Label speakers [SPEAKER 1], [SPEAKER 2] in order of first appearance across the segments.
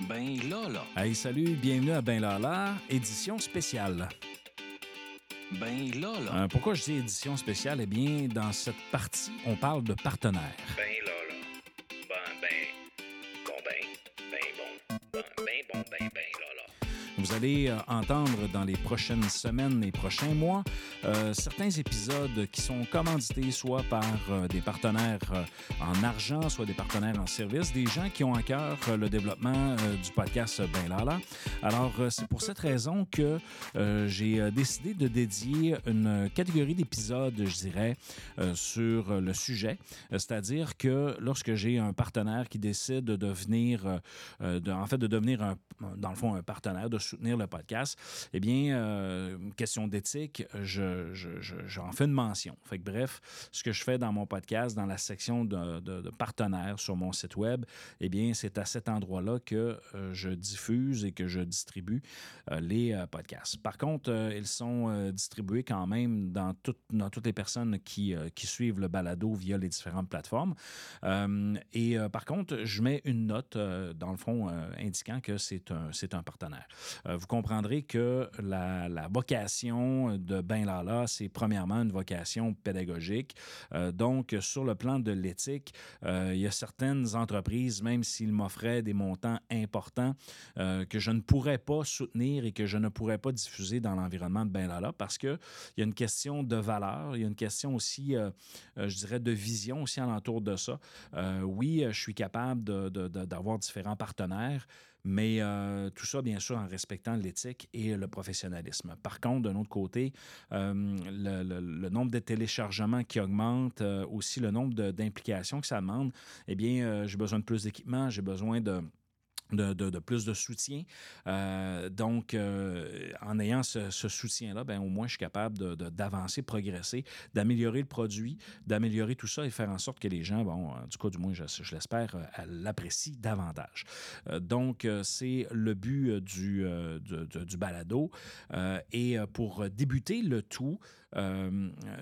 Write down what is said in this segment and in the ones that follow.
[SPEAKER 1] Ben là, là.
[SPEAKER 2] Hey, salut, bienvenue à Ben Lala, édition spéciale.
[SPEAKER 1] Ben là, là.
[SPEAKER 2] Euh, pourquoi je dis édition spéciale? Eh bien, dans cette partie, on parle de partenaires.
[SPEAKER 1] Ben là, là. Ben, ben. Bon, ben. Ben bon. Ben, ben bon, ben, ben là, là.
[SPEAKER 2] Vous allez euh, entendre dans les prochaines semaines et prochains mois euh, certains épisodes qui sont commandités soit par euh, des partenaires euh, en argent, soit des partenaires en service, des gens qui ont à cœur le développement du podcast Ben Lala. Alors, c'est pour cette raison que j'ai décidé de dédier une catégorie d'épisodes, je dirais, sur le sujet. C'est-à-dire que lorsque j'ai un partenaire qui décide de devenir, de- en fait, de devenir, un, dans le fond, un partenaire, de soutenir le podcast, eh bien, question d'éthique, je, je- je- j'en fais une mention. Fait que bref, ce que je fais dans mon podcast, dans la section de, partenaires sur mon site web, eh bien, c'est à cet endroit-là que euh, je diffuse et que je distribue euh, les euh, podcasts. Par contre, ils sont distribués quand même dans, tout- dans toutes les personnes qui, qui suivent le balado via les différentes plateformes. Et par contre, je mets une note, dans le fond, indiquant que c'est un, un partenaire. Vous comprendrez que la, la vocation de Ben Lala, c'est premièrement une vocation pédagogique. Euh, donc, sur le plan de l'éthique, euh, il y a certaines entreprises, même s'ils m'offraient des montants importants, euh, que je ne pourrais pas soutenir et que je ne pourrais pas diffuser dans l'environnement de Ben Lala parce qu'il y a une question de valeur, il y a une question aussi, je dirais, de vision aussi alentour de ça. Oui, je suis capable d'avoir différents partenaires, mais euh, tout ça, bien sûr, en respectant l'éthique et le professionnalisme. Par contre, d'un autre côté, euh, le, le- nombre de téléchargements qui augmente, euh, aussi le nombre d'implications que ça demande, eh bien, j'ai besoin de plus d'équipement, j'ai besoin de de, plus de soutien. Euh, donc, euh, en ayant ce, soutien-là, ben, au moins, je suis capable d'avancer, progresser, d'améliorer le produit, d'améliorer tout ça et faire en sorte que les gens, bon, tout cas, du moins, je, l'espère, euh, l'apprécient davantage. Donc, c'est le but du, du, du- du balado. Et pour débuter le tout,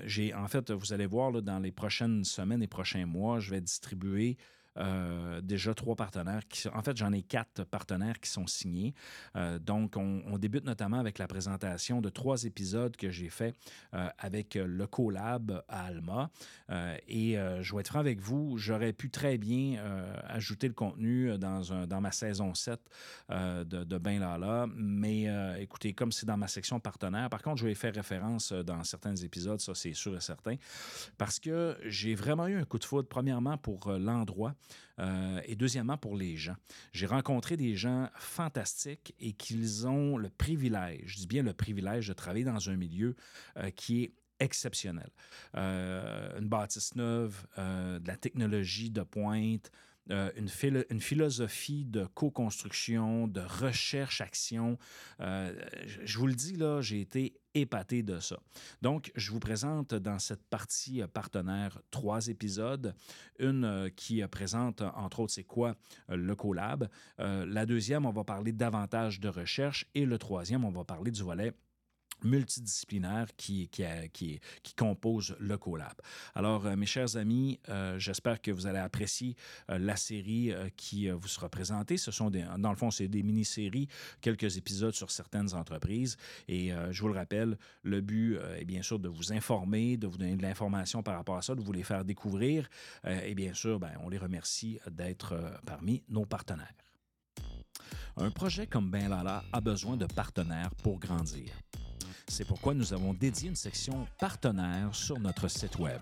[SPEAKER 2] j'ai, en fait, vous allez voir, là, dans les prochaines semaines et prochains mois, je vais distribuer euh, déjà trois partenaires. En fait, j'en ai quatre partenaires qui sont signés. Euh, donc, on, débute notamment avec la présentation de trois épisodes que j'ai fait euh, avec le collab à Alma. Et je vais être franc avec vous, j'aurais pu très bien ajouter le contenu dans, dans ma saison 7 euh, de, de Ben Lala. Mais écoutez, comme c'est dans ma section partenaire, par contre, je vais faire référence dans certains épisodes, ça c'est sûr et certain, parce que j'ai vraiment eu un coup de foudre, premièrement pour l'endroit euh, et deuxièmement pour les gens. J'ai rencontré des gens fantastiques et qu'ils ont le privilège, je dis bien le privilège de travailler dans un milieu euh, qui est exceptionnel. Euh, une bâtisse neuve, de la technologie de pointe, euh, une, philo- une philosophie de co-construction, de recherche-action. Euh, je, vous le dis, là, j'ai été épaté de ça. Donc, je vous présente dans cette partie euh, partenaire trois épisodes. Une qui présente, entre autres, c'est quoi le collab. La deuxième, on va parler davantage de recherche. Et le troisième, on va parler du volet multidisciplinaire qui, qui, qui, compose le collab. Alors, euh, mes chers amis, euh, j'espère que vous allez apprécier euh, la série qui vous sera présentée. Ce sont dans le fond, c'est des mini-séries, quelques épisodes sur certaines entreprises. Et je vous le rappelle, le but est bien sûr de vous informer, de vous donner de l'information par rapport à ça, de vous les faire découvrir. Et bien sûr, ben, on les remercie d'être parmi nos partenaires. Un projet comme Ben Lala a besoin de partenaires pour grandir. C'est pourquoi nous avons dédié une section partenaires sur notre site Web.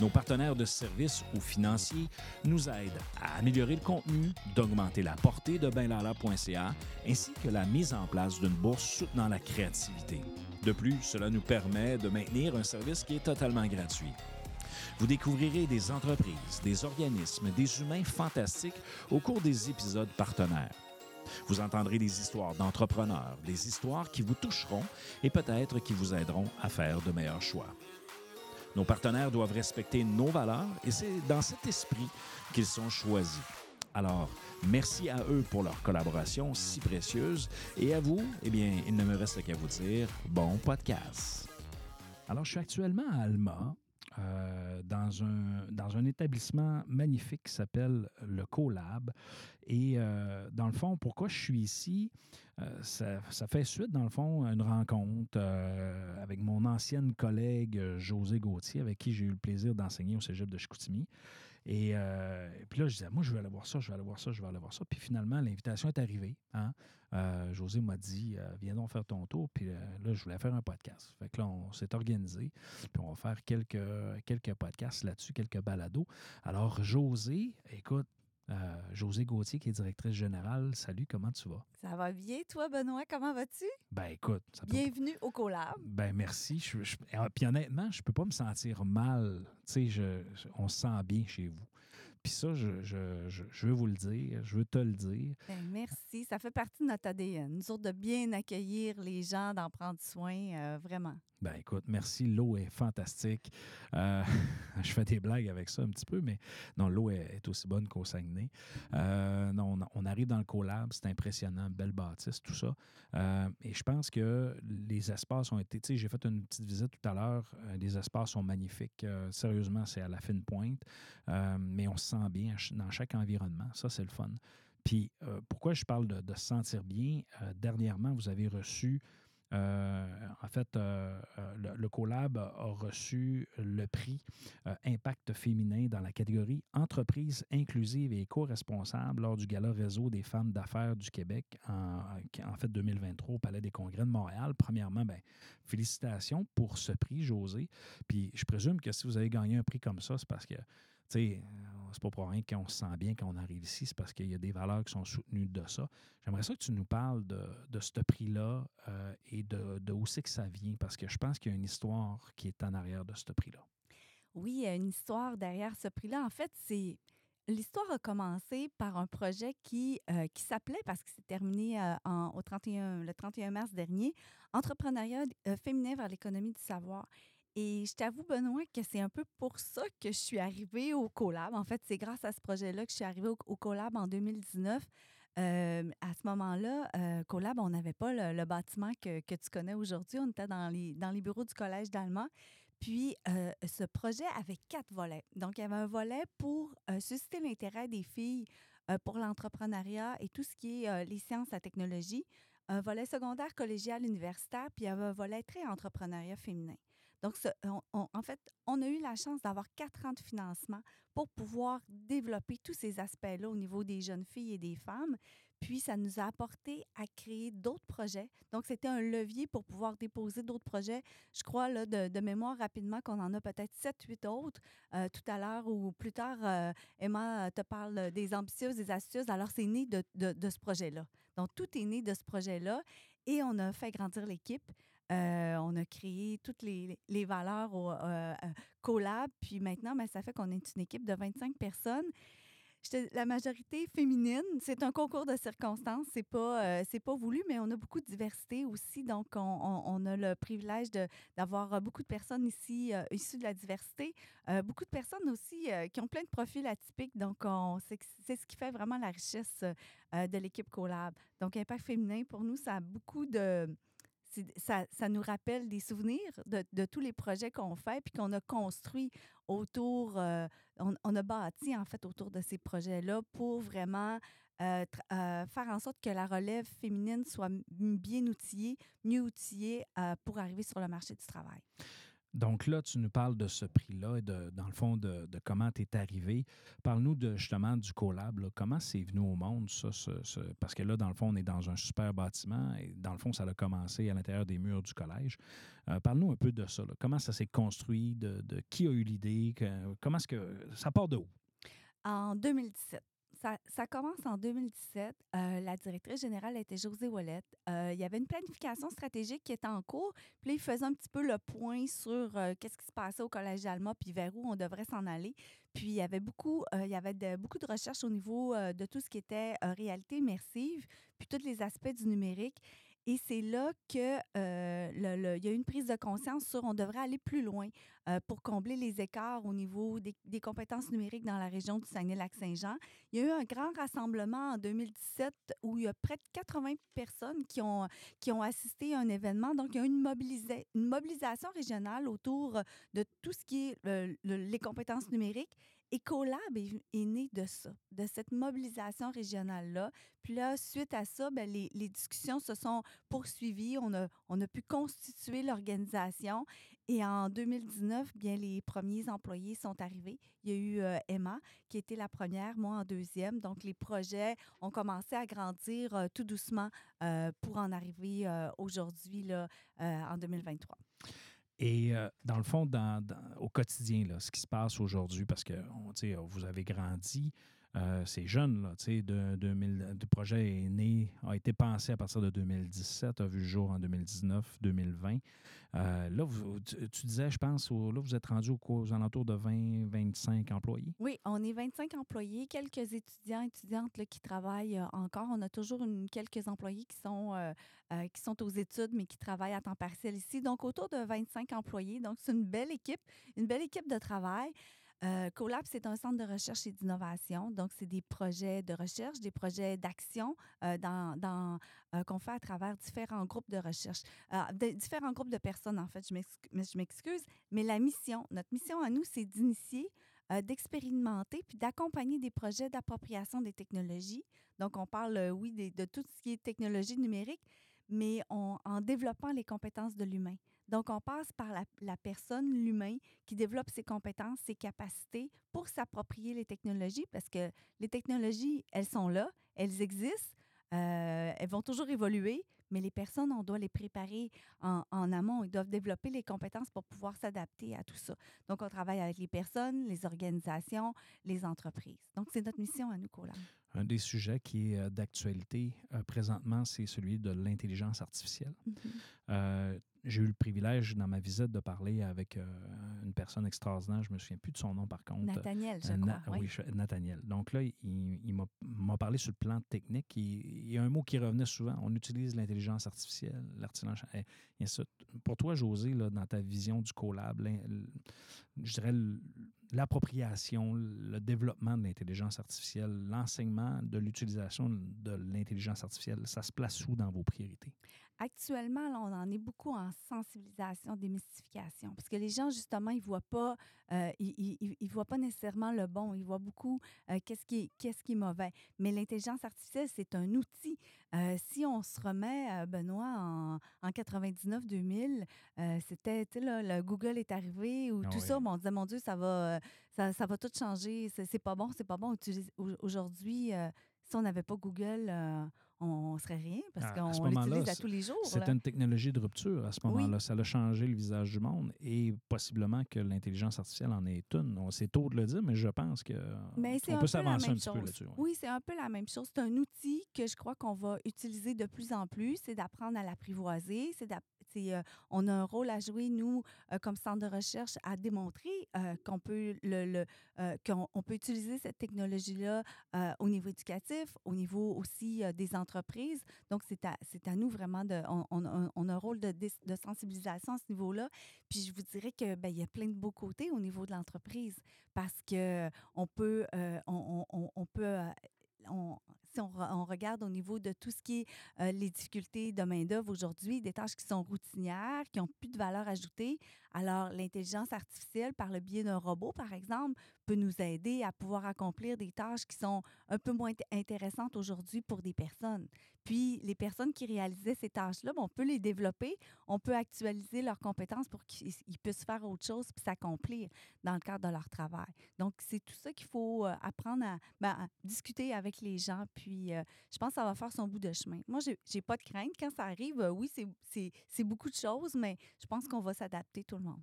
[SPEAKER 2] Nos partenaires de services ou financiers nous aident à améliorer le contenu, d'augmenter la portée de benlala.ca ainsi que la mise en place d'une bourse soutenant la créativité. De plus, cela nous permet de maintenir un service qui est totalement gratuit. Vous découvrirez des entreprises, des organismes, des humains fantastiques au cours des épisodes partenaires. Vous entendrez des histoires d'entrepreneurs, des histoires qui vous toucheront et peut-être qui vous aideront à faire de meilleurs choix. Nos partenaires doivent respecter nos valeurs et c'est dans cet esprit qu'ils sont choisis. Alors, merci à eux pour leur collaboration si précieuse et à vous, eh bien, il ne me reste qu'à vous dire bon podcast. Alors, je suis actuellement à Alma, euh, dans, un, dans un établissement magnifique qui s'appelle le CoLab. Et euh, dans le fond, pourquoi je suis ici? Ça, ça, fait suite, dans le fond, à une rencontre avec mon ancienne collègue José Gauthier, avec qui j'ai eu le plaisir d'enseigner au cégep de Chicoutimi. Et, puis là, je disais, moi, je vais aller voir ça, je vais aller voir ça, je vais aller voir ça. Puis finalement, l'invitation est arrivée. Hein? José m'a dit, viens donc faire ton tour. Puis là, je voulais faire un podcast. Fait que là, on s'est organisé. Puis on va faire quelques, quelques podcasts là-dessus, quelques balados. Alors, José, écoute, euh, José Gauthier, qui est directrice générale. Salut, comment tu vas?
[SPEAKER 3] Ça va bien, toi, Benoît? Comment vas-tu?
[SPEAKER 2] Ben écoute.
[SPEAKER 3] Bienvenue au Collab.
[SPEAKER 2] Ben merci. Je, ah, puis honnêtement, je peux pas me sentir mal. Tu sais, on se sent bien chez vous. Puis ça, je, je, veux vous le dire, je veux te le dire.
[SPEAKER 3] Ben, merci. Ça fait partie de notre ADN. Nous autres, de bien accueillir les gens, d'en prendre soin, euh, vraiment.
[SPEAKER 2] Ben écoute, merci. L'eau est fantastique. Euh, je fais des blagues avec ça un petit peu, mais non, l'eau est, aussi bonne qu'au Saguenay. Euh, non, on, arrive dans le collab, c'est impressionnant, belle bâtisse, tout ça. et je pense que les espaces ont été, tu sais, j'ai fait une petite visite tout à l'heure. les espaces sont magnifiques. sérieusement, c'est à la fine pointe. mais on se bien dans chaque environnement. Ça, c'est le fun. Puis, euh, pourquoi je parle de, se sentir bien? Euh, dernièrement, vous avez reçu, euh, en fait, le, le, Collab a reçu le prix Impact féminin dans la catégorie Entreprise inclusive et éco-responsable lors du Gala Réseau des femmes d'affaires du Québec en, fait 2023 au Palais des Congrès de Montréal. Premièrement, ben, félicitations pour ce prix, José. Puis, je présume que si vous avez gagné un prix comme ça, c'est parce que sais, c'est pas pour rien qu'on se sent bien quand on arrive ici, c'est parce qu'il y a des valeurs qui sont soutenues de ça. J'aimerais ça que tu nous parles de, de ce prix-là euh, et de, de, où c'est que ça vient, parce que je pense qu'il y a une histoire qui est en arrière de ce prix-là.
[SPEAKER 3] Oui, il y a une histoire derrière ce prix-là. En fait, c'est L'histoire a commencé par un projet qui, euh, qui s'appelait, parce que c'est terminé euh, en, au 31, le 31 mars dernier, Entrepreneuriat féminin vers l'économie du savoir. Et je t'avoue, Benoît, que c'est un peu pour ça que je suis arrivée au Collab. En fait, c'est grâce à ce projet-là que je suis arrivée au, Collab en 2019. Euh, à ce moment-là, euh, Collab, on n'avait pas le, bâtiment que, tu connais aujourd'hui. On était dans les, bureaux du Collège d'Allemand. Puis, euh, ce projet avait quatre volets. Donc, il y avait un volet pour susciter l'intérêt des filles pour l'entrepreneuriat et tout ce qui est les sciences, la technologie. Un volet secondaire, collégial, universitaire, puis il y avait un volet très entrepreneuriat féminin. Donc, en fait, on a eu la chance d'avoir quatre ans de financement pour pouvoir développer tous ces aspects-là au niveau des jeunes filles et des femmes. Puis, ça nous a apporté à créer d'autres projets. Donc, c'était un levier pour pouvoir déposer d'autres projets. Je crois, là, de, mémoire rapidement, qu'on en a peut-être sept, huit autres euh, tout à l'heure ou plus tard. Euh, Emma te parle des ambitieuses, des astucieuses. Alors, c'est né de ce projet-là. Donc, tout est né de ce projet-là et on a fait grandir l'équipe. Euh, on a créé toutes les, valeurs au euh, euh, collab. Puis maintenant, ben, ça fait qu'on est une équipe de 25 personnes. La majorité féminine, c'est un concours de circonstances. C'est pas, pas voulu, mais on a beaucoup de diversité aussi. Donc, on, a le privilège d'avoir beaucoup de personnes ici issues de la diversité. beaucoup de personnes aussi qui ont plein de profils atypiques. Donc, c'est ce qui fait vraiment la richesse de l'équipe Collab. Donc, Impact féminin, pour nous, ça a beaucoup de ça, ça, nous rappelle des souvenirs de, tous les projets qu'on fait puis qu'on a construit autour, euh, on, a bâti en fait autour de ces projets-là pour vraiment euh, euh, faire en sorte que la relève féminine soit bien outillée, mieux outillée pour arriver sur le marché du travail.
[SPEAKER 2] Donc là, tu nous parles de ce prix-là et de, dans le fond de, comment tu es arrivé. Parle-nous de, justement du collab. Comment c'est venu au monde, ça? parce que là, dans le fond, on est dans un super bâtiment et dans le fond, ça a commencé à l'intérieur des murs du collège. Euh, parle-nous un peu de ça. Comment ça s'est construit? De, qui a eu l'idée? comment est-ce que ça part de où?
[SPEAKER 3] En 2017 ça, commence en 2017. Euh, la directrice générale était José Wallet. Euh, il y avait une planification stratégique qui était en cours. Puis là, il faisait un petit peu le point sur euh, qu'est-ce qui se passait au Collège d'Alma, puis vers où on devrait s'en aller. Puis il y avait beaucoup, il y avait de, beaucoup de recherches au niveau de tout ce qui était réalité immersive, puis tous les aspects du numérique. Et c'est là que euh, il y a une prise de conscience sur on devrait aller plus loin euh, pour combler les écarts au niveau des, compétences numériques dans la région du Saguenay-Lac-Saint-Jean. Il y a eu un grand rassemblement en 2017 où il y a près de 80 personnes qui ont, qui ont assisté à un événement. Donc, il y a eu une, mobilisa- une mobilisation régionale autour de tout ce qui est le- les compétences numériques. Et Colab est, né de ça, de cette mobilisation régionale-là. Puis là, suite à ça, ben, les, discussions se sont poursuivies. On a, on a pu constituer l'organisation. Et en 2019, bien, les premiers employés sont arrivés. Il y a eu euh, Emma, qui était la première, moi en deuxième. Donc, les projets ont commencé à grandir euh, tout doucement euh, pour en arriver aujourd'hui, en 2023.
[SPEAKER 2] Et euh, dans le fond, dans, au quotidien, là, ce qui se passe aujourd'hui, parce que on, vous avez grandi, euh, c'est jeune, là, tu sais, de, 2000 le projet est né, a été pensé à partir de 2017, a vu le jour en 2019, 2020. Euh, là, vous- tu, disais, je pense, là, vous êtes rendu au- aux alentours de 20, 25 employés.
[SPEAKER 3] Oui, on est 25 employés, quelques étudiants, étudiantes là, qui travaillent euh, encore. On a toujours quelques employés qui sont, euh, qui sont aux études, mais qui travaillent à temps partiel ici. Donc, autour de 25 employés. Donc, c'est une belle équipe, une belle équipe de travail. Euh, Colab, c'est un centre de recherche et d'innovation. Donc, c'est des projets de recherche, des projets d'action euh, euh, qu'on fait à travers différents groupes de recherche, Euh, différents groupes de personnes, en fait. Je m'excuse. Mais la mission, notre mission à nous, c'est d'initier d'expérimenter puis d'accompagner des projets d'appropriation des technologies. Donc, on parle, oui, de tout ce qui est technologie numérique, mais en développant les compétences de l'humain. Donc, on passe par la, la personne, l'humain, qui développe ses compétences, ses capacités pour s'approprier les technologies, parce que les technologies, elles sont là, elles existent, euh, elles vont toujours évoluer, mais les personnes, on doit les préparer en, en amont. Ils doivent développer les compétences pour pouvoir s'adapter à tout ça. Donc, on travaille avec les personnes, les organisations, les entreprises. Donc, c'est notre mission à nous, Cola.
[SPEAKER 2] Un des sujets qui est euh, d'actualité euh, présentement, c'est celui de l'intelligence artificielle. Euh, j'ai eu le privilège dans ma visite de parler avec une personne extraordinaire. Je me souviens plus de son nom par contre.
[SPEAKER 3] Nathaniel, je crois.
[SPEAKER 2] Na-
[SPEAKER 3] oui.
[SPEAKER 2] Nathaniel. Donc là, il, il m'a- parlé sur le plan technique. Il, il y a un mot qui revenait souvent. On utilise l'intelligence artificielle, suite. Pour toi, José, là, dans ta vision du collab, je dirais l'appropriation, le développement de l'intelligence artificielle, l'enseignement de l'utilisation de l'intelligence artificielle, ça se place où dans vos priorités?
[SPEAKER 3] Actuellement, on en est beaucoup en sensibilisation, démystification, parce que les gens, justement, ils voient pas, euh, ils, voient pas nécessairement le bon, ils voient beaucoup euh, qu'est-ce qui est mauvais. Mais l'intelligence artificielle, c'est un outil. Euh, si on se remet, euh, Benoît, en, en 99-2000, euh, c'était, tu sais, là, le Google est arrivé ou
[SPEAKER 2] Ah
[SPEAKER 3] tout
[SPEAKER 2] oui.
[SPEAKER 3] ça, bon, on disait, mon Dieu, ça va, euh, ça, ça va tout changer, c'est, pas bon, c'est pas bon. Aujourd'hui, euh, si on n'avait pas Google, on, serait rien parce qu'on l'utilise à
[SPEAKER 2] c'est-
[SPEAKER 3] tous les jours.
[SPEAKER 2] C'était une technologie de rupture à ce
[SPEAKER 3] Oui.
[SPEAKER 2] moment-là. Ça a changé le visage du monde et possiblement que l'intelligence artificielle en est une. C'est tôt de le dire, mais je pense que
[SPEAKER 3] Mais c'est
[SPEAKER 2] on peut
[SPEAKER 3] peu la
[SPEAKER 2] s'avancer un
[SPEAKER 3] même
[SPEAKER 2] petit peu
[SPEAKER 3] chose.
[SPEAKER 2] là-dessus. ouais.
[SPEAKER 3] Oui, c'est un peu la même chose. C'est un outil que je crois qu'on va utiliser de plus en plus. C'est d'apprendre à l'apprivoiser. C'est euh, on a un rôle à jouer, nous, euh, comme centre de recherche, à démontrer euh, qu'on peut, le, qu'on on peut utiliser cette technologie-là euh, au niveau éducatif, au niveau aussi des entreprises. Donc, c'est à, c'est à nous vraiment de. On, a un- rôle de, sensibilisation à ce niveau-là. Puis je vous dirais que ben, il y a plein de beaux côtés au niveau de l'entreprise parce que on peut, on, on- peut si on, re- on regarde au niveau de tout ce qui est euh, les difficultés de main-d'œuvre aujourd'hui, des tâches qui sont routinières, qui n'ont plus de valeur ajoutée, alors l'intelligence artificielle, par le biais d'un robot, par exemple, peut nous aider à pouvoir accomplir des tâches qui sont un peu moins int- intéressantes aujourd'hui pour des personnes. Puis, les personnes qui réalisaient ces tâches-là, ben, on peut les développer, on peut actualiser leurs compétences pour qu'ils ils puissent faire autre chose puis s'accomplir dans le cadre de leur travail. Donc, c'est tout ça qu'il faut euh, apprendre à, ben, à discuter avec les gens. Euh, je pense que ça va faire son bout de chemin. Moi, j'ai j'ai pas de crainte. Quand ça arrive, euh, oui, c'est- beaucoup de choses, mais je pense qu'on va s'adapter tout le monde.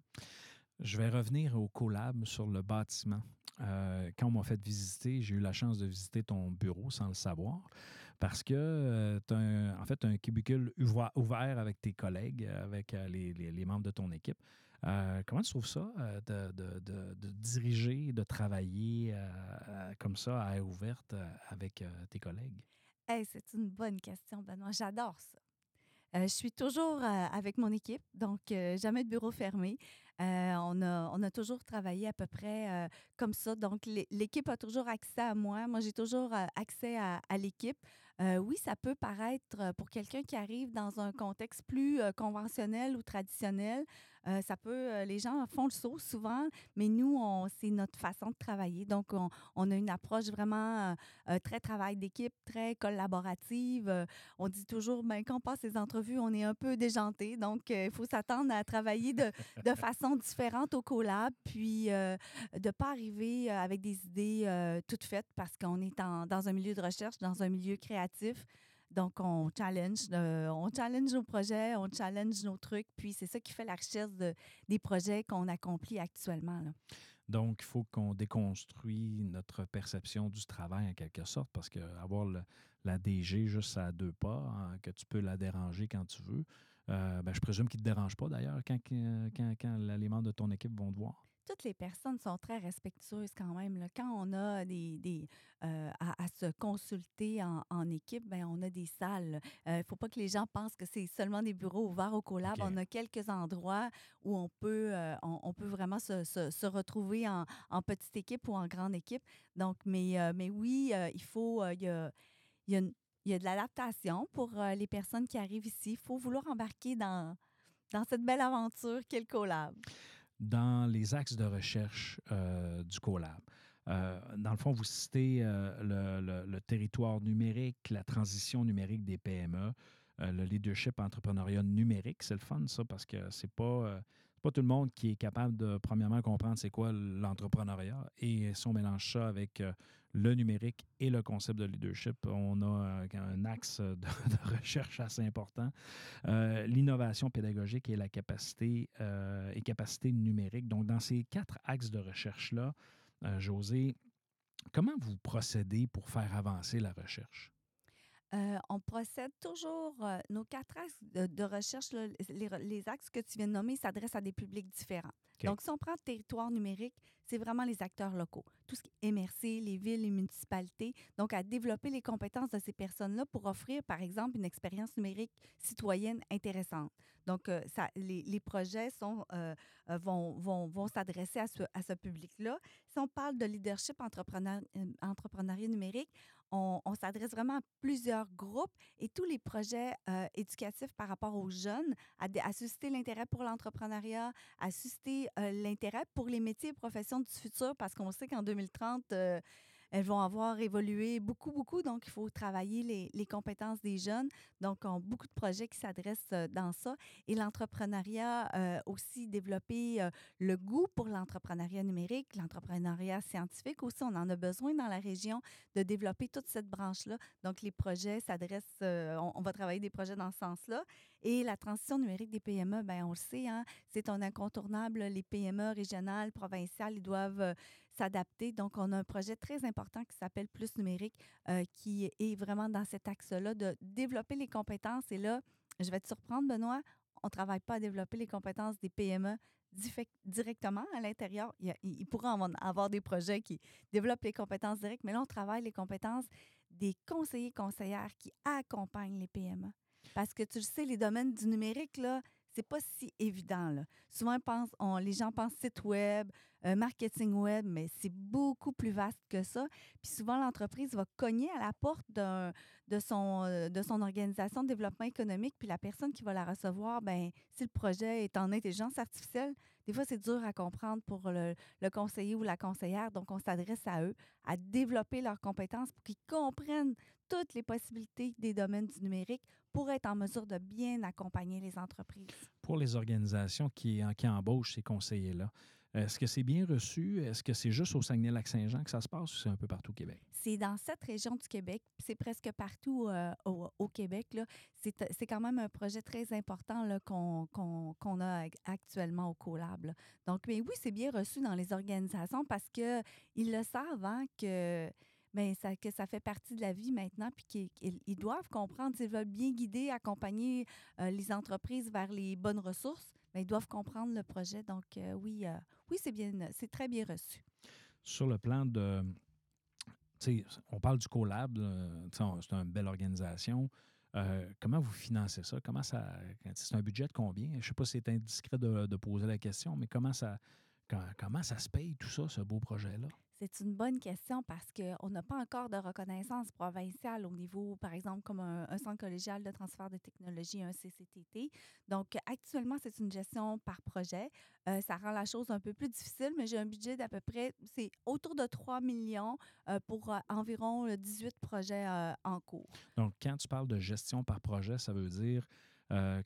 [SPEAKER 2] Je vais revenir au collab sur le bâtiment. Euh, quand on m'a fait visiter, j'ai eu la chance de visiter ton bureau sans le savoir parce que tu as un, en fait un cubicule ouvert avec tes collègues, avec les membres de ton équipe. Euh, comment tu trouves ça euh, de, de- de- diriger, de travailler euh, comme ça à air ouverte avec tes collègues?
[SPEAKER 3] Hey, c'est une bonne question, Benoît. J'adore ça. Je suis toujours avec mon équipe, donc jamais de bureau fermé. On, a, on a toujours travaillé à peu près comme ça. Donc, l'é- l'équipe a toujours accès à moi. Moi, j'ai toujours accès à, l'équipe. Oui, ça peut paraître pour quelqu'un qui arrive dans un contexte plus conventionnel ou traditionnel. Euh, ça peut, euh, les gens font le saut souvent, mais nous, c'est notre façon de travailler. Donc, on, on a une approche vraiment euh, très travail d'équipe, très collaborative. Euh, on dit toujours, ben, quand on passe les entrevues, on est un peu déjanté. Donc, il faut s'attendre à travailler de, de façon différente au collab, puis de ne pas arriver avec des idées toutes faites parce qu'on est en- dans un milieu de recherche, dans un milieu créatif. Donc, on challenge, euh, on challenge nos projets, on challenge nos trucs, puis c'est ça qui fait la richesse de- des projets qu'on accomplit actuellement.
[SPEAKER 2] Donc, il faut qu'on déconstruit notre perception du travail en quelque sorte, parce que avoir le- la DG juste à deux pas, hein, que tu peux la déranger quand tu veux, euh, ben, je présume qu'il ne te dérange pas d'ailleurs quand, quand, quand- quand membres de ton équipe vont te voir.
[SPEAKER 3] Toutes les personnes sont très respectueuses quand même. là. Quand on a des, des, euh, à, à se consulter en, en équipe, ben on a des salles. Il ne faut pas que les gens pensent que c'est seulement des bureaux ouverts au collab. On a quelques endroits où on peut, euh, on, on peut vraiment se, se- se retrouver en, en petite équipe ou en grande équipe. Donc, mais, euh, mais oui, euh, il faut, euh, il y a, il y a une- il y a de l'adaptation pour euh, les personnes qui arrivent ici. Il faut vouloir embarquer dans, dans cette belle aventure qu'est le collab.
[SPEAKER 2] Dans les axes de recherche euh, du collab, euh, dans le fond, vous citez euh, le, territoire numérique, la transition numérique des PME, euh, le leadership entrepreneuriat numérique. C'est le fun, ça, parce que c'est pas, pas tout le monde qui est capable de, premièrement, comprendre c'est quoi l'entrepreneuriat. Et si on mélange ça avec le numérique et le concept de leadership, on a euh, un axe de, de recherche assez important. Euh, L'innovation pédagogique et la capacité, euh, numérique. Donc, dans ces quatre axes de recherche-là, euh, José, comment vous procédez pour faire avancer la recherche?
[SPEAKER 3] Euh, on procède toujours. euh, nos quatre axes de, recherche, les axes que tu viens de nommer s'adressent à des publics différents. Donc, si on prend le territoire numérique, c'est vraiment les acteurs locaux. Tout ce qui est MRC, les villes, les municipalités. Donc, à développer les compétences de ces personnes-là pour offrir, par exemple, une expérience numérique citoyenne intéressante. Donc, euh, les, projets euh, euh, vont, s'adresser à ce, public-là. Si on parle de leadership entrepreneur, entrepreneuriat numérique, on, s'adresse vraiment à plusieurs groupes et tous les projets éducatifs par rapport aux jeunes, à, susciter l'intérêt pour l'entrepreneuriat, à susciter l'intérêt pour les métiers et professions du futur, parce qu'on sait qu'en 2030, euh, elles vont avoir évolué beaucoup, beaucoup. Donc, il faut travailler les, compétences des jeunes. Donc, on a beaucoup de projets qui s'adressent euh, dans ça. Et l'entrepreneuriat, euh, aussi développer euh, le goût pour l'entrepreneuriat numérique, l'entrepreneuriat scientifique aussi. On en a besoin dans la région de développer toute cette branche-là. Donc, les projets s'adressent, on, on va travailler des projets dans ce sens-là. Et la transition numérique des PME, ben on le sait, hein, c'est un incontournable. Les PME régionales, provinciales, ils doivent Donc, on a un projet très important qui s'appelle Plus numérique, euh, qui est vraiment dans cet axe-là de développer les compétences. Et là, je vais te surprendre, Benoît, on ne travaille pas à développer les compétences des PME directement à l'intérieur. Il, pourra avoir des projets qui développent les compétences directes, mais là, on travaille les compétences des conseillers conseillères qui accompagnent les PME. Parce que tu le sais, les domaines du numérique, là, c'est pas si évident. Souvent, les gens pensent site web, euh, marketing web, mais c'est beaucoup plus vaste que ça. Puis souvent, l'entreprise va cogner à la porte d'un- de, son, euh, de son organisation de développement économique, puis la personne qui va la recevoir, ben si le projet est en intelligence artificielle, des fois, c'est dur à comprendre pour le conseiller ou la conseillère. Donc, on s'adresse à eux, à développer leurs compétences pour qu'ils comprennent toutes les possibilités des domaines du numérique pour être en mesure de bien accompagner les entreprises?
[SPEAKER 2] Pour les organisations qui, qui embauchent ces conseillers-là, est-ce que c'est bien reçu? Est-ce que c'est juste au Saguenay-Lac-Saint-Jean que ça se passe ou c'est un peu partout au Québec?
[SPEAKER 3] C'est dans cette région du Québec, c'est presque partout euh, au, au Québec. C'est quand même un projet très important qu'on qu'on- qu'on a ac- actuellement au CoLab. là. Donc, mais oui, c'est bien reçu dans les organisations parce qu'ils le savent hein, que, ben, ça, que ça fait partie de la vie maintenant, puis qu'ils ils- ils doivent comprendre, s'ils veulent bien guider, accompagner euh, les entreprises vers les bonnes ressources, ben, ils doivent comprendre le projet. Donc, euh, oui, euh, oui c'est bien, c'est très bien reçu.
[SPEAKER 2] Sur le plan de. On parle du collab, c'est une belle organisation. Comment vous financez ça? Comment ça. C'est un budget de combien? Je ne sais pas si c'est indiscret de, de, poser la question, mais comment ça, comment ça se paye tout ça, ce beau projet-là?
[SPEAKER 3] C'est une bonne question parce qu'on n'a pas encore de reconnaissance provinciale au niveau, par exemple, comme un, centre collégial de transfert de technologie, un CCTT. Donc, actuellement, c'est une gestion par projet. Euh, ça rend la chose un peu plus difficile, mais j'ai un budget d'à peu près, c'est autour de 3 millions euh, pour euh, environ 18 projets en cours.
[SPEAKER 2] Donc, quand tu parles de gestion par projet, ça veut dire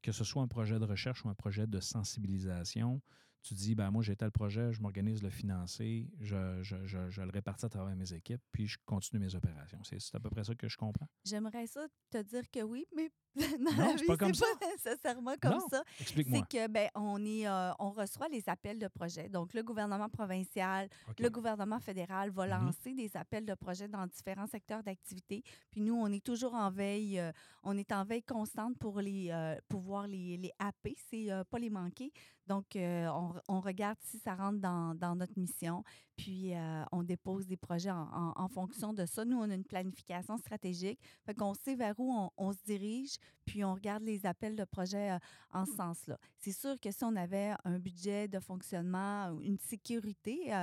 [SPEAKER 2] que ce soit un projet de recherche ou un projet de sensibilisation, tu dis, ben moi, j'ai tel projet, je m'organise le financer, je, je, je, je, le répartis à travers mes équipes, puis je continue mes opérations. C'est à peu près ça que je comprends.
[SPEAKER 3] J'aimerais ça te dire que oui, mais
[SPEAKER 2] non, la vie, pas comme ça.
[SPEAKER 3] pas nécessairement comme
[SPEAKER 2] non.
[SPEAKER 3] ça.
[SPEAKER 2] Explique-moi.
[SPEAKER 3] C'est que ben, on, est, euh, on reçoit les appels de projets. Donc, le gouvernement provincial, okay. le gouvernement fédéral va
[SPEAKER 2] Mhm.
[SPEAKER 3] lancer mm -hmm. des appels de projets dans différents secteurs d'activité. Puis nous, on est toujours en veille, euh, on est en veille constante pour les euh, pouvoir les, les happer, c'est euh, pas les manquer. Donc, euh, on, regarde si ça rentre dans notre mission, puis euh, on dépose des projets en, fonction de ça. Nous, on a une planification stratégique, fait qu'on sait vers où on, se dirige, puis on regarde les appels de projets euh, en ce sens-là. C'est sûr que si on avait un budget de fonctionnement, une sécurité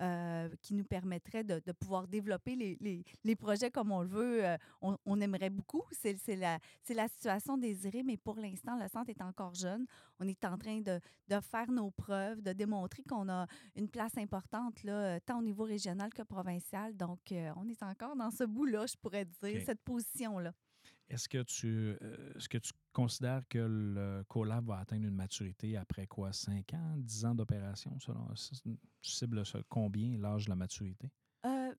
[SPEAKER 3] euh, qui nous permettrait de, pouvoir développer les, projets comme on le veut, on, aimerait beaucoup. C'est la, la situation désirée, mais pour l'instant, le centre est encore jeune. On est en train de, de faire nos preuves, de démontrer qu'on a une place importante, là, tant au niveau régional que provincial. Donc, euh, on est encore dans ce bout-là, je pourrais dire,
[SPEAKER 2] Okay.
[SPEAKER 3] cette position-là.
[SPEAKER 2] Est-ce que tu euh, est-ce que tu considères que le collab va atteindre une maturité après quoi? 5 ans, 10 ans d'opération? Selon, tu cibles combien l'âge de la maturité?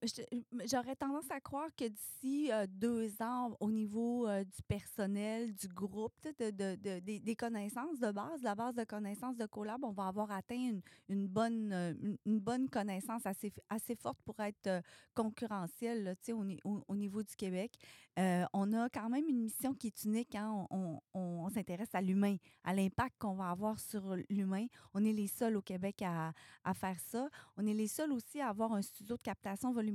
[SPEAKER 3] Euh, J'aurais tendance à croire que d'ici euh, deux ans, au niveau euh, du personnel, du groupe, de, de, de, des, connaissances de base, la base de connaissances de Collab, on va avoir atteint une, une bonne, une, une, bonne connaissance assez, assez forte pour être euh, concurrentielle là, au, au, au, niveau du Québec. Euh, on a quand même une mission qui est unique. Hein? On, on, on s'intéresse à l'humain, à l'impact qu'on va avoir sur l'humain. On est les seuls au Québec à, à faire ça. On est les seuls aussi à avoir un studio de captation volumétrique.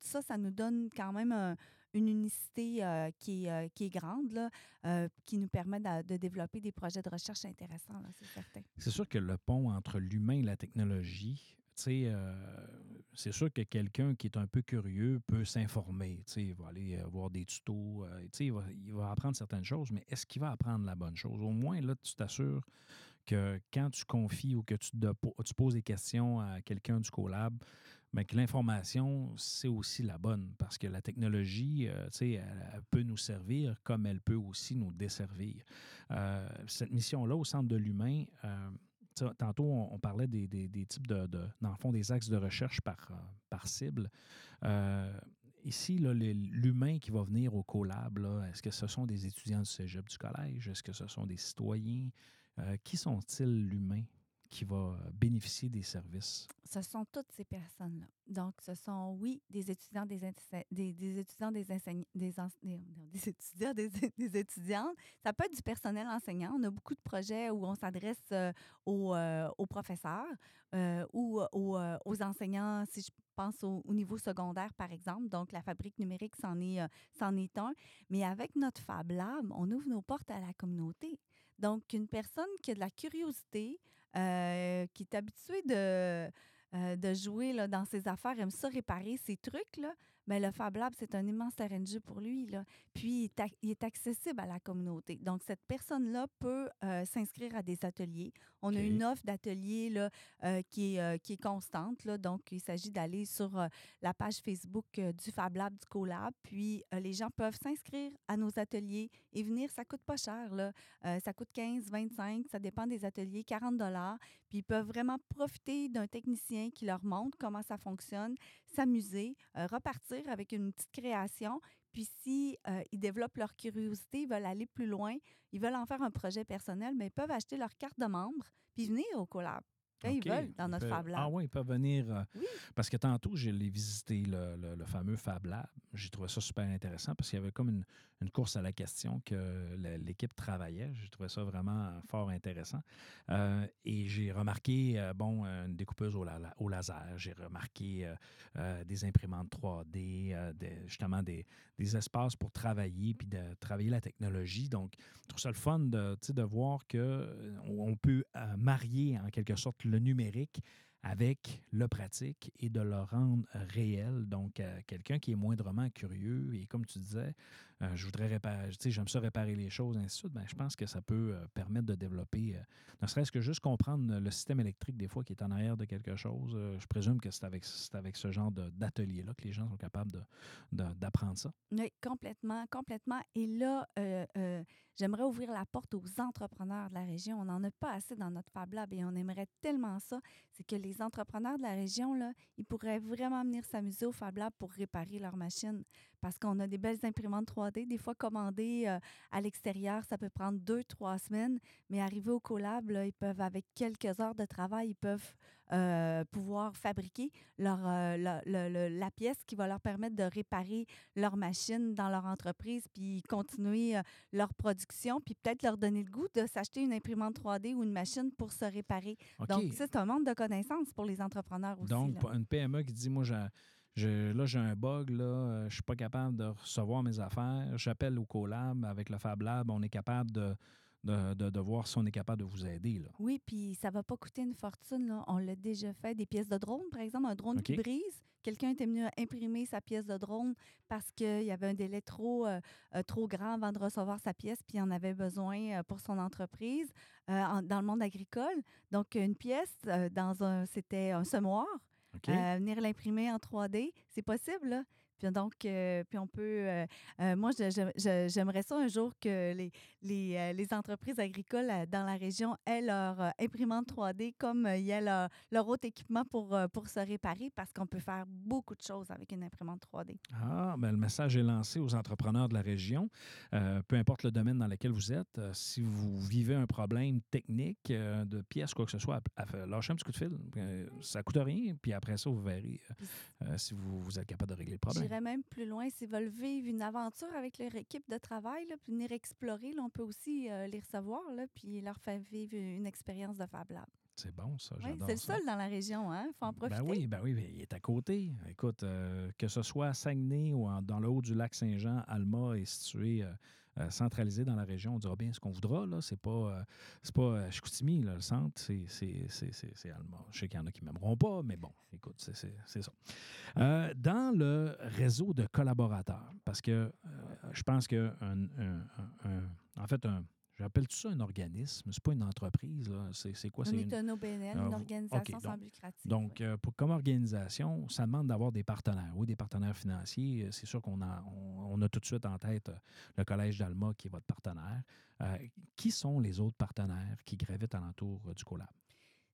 [SPEAKER 3] Ça, ça nous donne quand même un, une unicité euh, qui, euh, qui est grande, là, euh, qui nous permet de, développer des projets de recherche intéressants, c'est certain.
[SPEAKER 2] C'est sûr que le pont entre l'humain et la technologie, euh, c'est sûr que quelqu'un qui est un peu curieux peut s'informer. Il va aller voir des tutos, euh, il va, il va apprendre certaines choses, mais est-ce qu'il va apprendre la bonne chose? Au moins, là, tu t'assures que quand tu confies ou que tu poses des questions à quelqu'un du collab, mais que l'information, c'est aussi la bonne parce que la technologie, euh, elle, peut nous servir comme elle peut aussi nous desservir. Euh, cette mission-là au centre de l'humain, euh, tantôt, on, parlait des, types de, de, dans le fond, des axes de recherche par, par cible. Ici, l'humain qui va venir au collab, est-ce que ce sont des étudiants du cégep du collège? Est-ce que ce sont des citoyens? Qui sont-ils l'humain? Qui va bénéficier des services?
[SPEAKER 3] Ce sont toutes ces personnes-là. Donc, ce sont, oui, des étudiants, des, des, des étudiants, des, des, des, étudiants, des, étudiantes. Ça peut être du personnel enseignant. On a beaucoup de projets où on s'adresse euh, aux, euh, aux, professeurs euh, ou aux, enseignants, si je pense au, au, niveau secondaire, par exemple. Donc, la fabrique numérique, c'en est, est un. Mais avec notre Fab Lab, on ouvre nos portes à la communauté. Donc, une personne qui a de la curiosité, euh, qui est habituée de, euh, de jouer là, dans ses affaires, aime ça réparer ses trucs, là, mais le Fab Lab, c'est un immense terrain pour lui. Là. Puis, il, il est accessible à la communauté. Donc, cette personne-là peut euh, s'inscrire à des ateliers. On okay. a une offre d'ateliers là, euh, qui, est, euh, qui est constante. Là. Donc, il s'agit d'aller sur euh, la page Facebook du Fab Lab, du CoLab. Puis, les gens peuvent s'inscrire à nos ateliers et venir. Ça coûte pas cher. Là. ça coûte 15, 25, ça dépend des ateliers, 40 dollars. Puis, ils peuvent vraiment profiter d'un technicien qui leur montre comment ça fonctionne, s'amuser, repartir avec une petite création. Puis si euh, développent leur curiosité, ils veulent aller plus loin, ils veulent en faire un projet personnel, mais ils peuvent acheter leur carte de membre puis venir au collab. Ils veulent dans notre Fab Lab.
[SPEAKER 2] Ah oui, ils peuvent venir. euh,
[SPEAKER 3] Oui.
[SPEAKER 2] Parce que tantôt, je l'ai visité, le, le- le fameux Fab Lab. J'ai trouvé ça super intéressant parce qu'il y avait comme une, une course à la question que l'équipe travaillait. J'ai trouvé ça vraiment fort intéressant. Euh, et j'ai remarqué, euh, bon, une découpeuse au, la- au laser. J'ai remarqué des imprimantes 3D, euh, des- justement des, des espaces pour travailler puis de travailler la technologie. Donc, je trouve ça le fun de, de voir qu'on peut euh, marier en quelque sorte le numérique avec le pratique et de le rendre réel. Donc, euh, quelqu'un qui est moindrement curieux et comme tu disais, euh, je voudrais réparer, j'aime ça réparer les choses, ainsi de suite, ben, je pense que ça peut euh, permettre de développer, euh, ne serait-ce que juste comprendre le système électrique des fois qui est en arrière de quelque chose. Je présume que c'est avec, avec ce genre d'atelier-là que les gens sont capables de- de- d'apprendre ça.
[SPEAKER 3] Oui, complètement, complètement. Et là, j'aimerais ouvrir la porte aux entrepreneurs de la région. On n'en a pas assez dans notre Fab Lab et on aimerait tellement ça. C'est que les entrepreneurs de la région, là, ils pourraient vraiment venir s'amuser au Fab Lab pour réparer leurs machines. Parce qu'on a des belles imprimantes 3D. Des fois, commandées euh, à l'extérieur, ça peut prendre deux, trois semaines. Mais arriver au collab, là, ils peuvent, avec quelques heures de travail, ils peuvent euh, pouvoir fabriquer leur, euh, la, pièce qui va leur permettre de réparer leur machine dans leur entreprise, puis continuer euh, leur production, puis peut-être leur donner le goût de s'acheter une imprimante 3D ou une machine pour se réparer. Donc, c'est un monde de connaissances pour les entrepreneurs aussi.
[SPEAKER 2] Donc,
[SPEAKER 3] là.
[SPEAKER 2] une PME qui dit, moi, j'ai- je- là, j'ai un bug, là, euh, je ne suis pas capable de recevoir mes affaires. J'appelle au collab avec le Fab Lab. On est capable de, de, de- de voir si on est capable de vous aider. Là.
[SPEAKER 3] Oui, puis ça va pas coûter une fortune. Là. On l'a déjà fait. Des pièces de drone, par exemple, un drone qui brise. Quelqu'un était venu imprimer sa pièce de drone parce qu'il y avait un délai trop, euh, euh, trop grand avant de recevoir sa pièce, puis il en avait besoin pour son entreprise euh, en- dans le monde agricole. Donc, une pièce, euh, dans un, c'était un semoir. Venir l'imprimer en 3D, c'est possible. Là. Puis donc, euh, puis on peut. euh, euh, moi, j'aimerais ça un jour que les, les, les entreprises agricoles dans la région aient leur imprimante 3D comme il y a leur, leur autre équipement pour, pour se réparer parce qu'on peut faire beaucoup de choses avec une imprimante 3D.
[SPEAKER 2] Ah, ben, le message est lancé aux entrepreneurs de la région. Peu importe le domaine dans lequel vous êtes, si vous vivez un problème technique de pièces, quoi que ce soit, à- à- lâchez un petit coup de fil. Ça ne coûte rien. Puis après ça, vous verrez si vous, vous êtes capable de régler le problème.
[SPEAKER 3] J'irais même plus loin. S'ils veulent vivre une aventure avec leur équipe de travail, là, puis venir explorer, là, on peut aussi euh, les recevoir là, puis leur faire vivre une expérience de Fab Lab.
[SPEAKER 2] C'est bon, ça.
[SPEAKER 3] Oui, c'est le seul dans la région. Il faut en profiter.
[SPEAKER 2] Ben oui, ben oui, ben, il est à côté. Écoute, euh, que ce soit à Saguenay ou en- dans le haut du lac Saint-Jean, Alma est situé euh, euh, centralisé dans la région. On dira bien ce qu'on voudra. Là. C'est pas, euh, c'est pas euh, Chicoutimi, là, le centre, c'est, c'est, c'est. Je sais qu'il y en a qui ne m'aimeront pas, mais bon, écoute, c'est, ça. Euh, dans le réseau de collaborateurs, parce que euh, je pense que un, un- un- un- en fait, un, j'appelle tout ça un organisme, c'est pas une entreprise. C'est, quoi? C'est
[SPEAKER 3] est
[SPEAKER 2] une-
[SPEAKER 3] un OBNL,
[SPEAKER 2] Ah,
[SPEAKER 3] une organisation
[SPEAKER 2] OK,
[SPEAKER 3] sans
[SPEAKER 2] donc-
[SPEAKER 3] but lucratif.
[SPEAKER 2] donc,
[SPEAKER 3] oui.
[SPEAKER 2] euh, pour, comme organisation, ça demande d'avoir des partenaires. Oui, des partenaires financiers. Euh, C'est sûr qu'on a, on, on a tout de suite en tête euh, le Collège d'Alma qui est votre partenaire. Euh, qui sont les autres partenaires qui gravitent alentour du collab?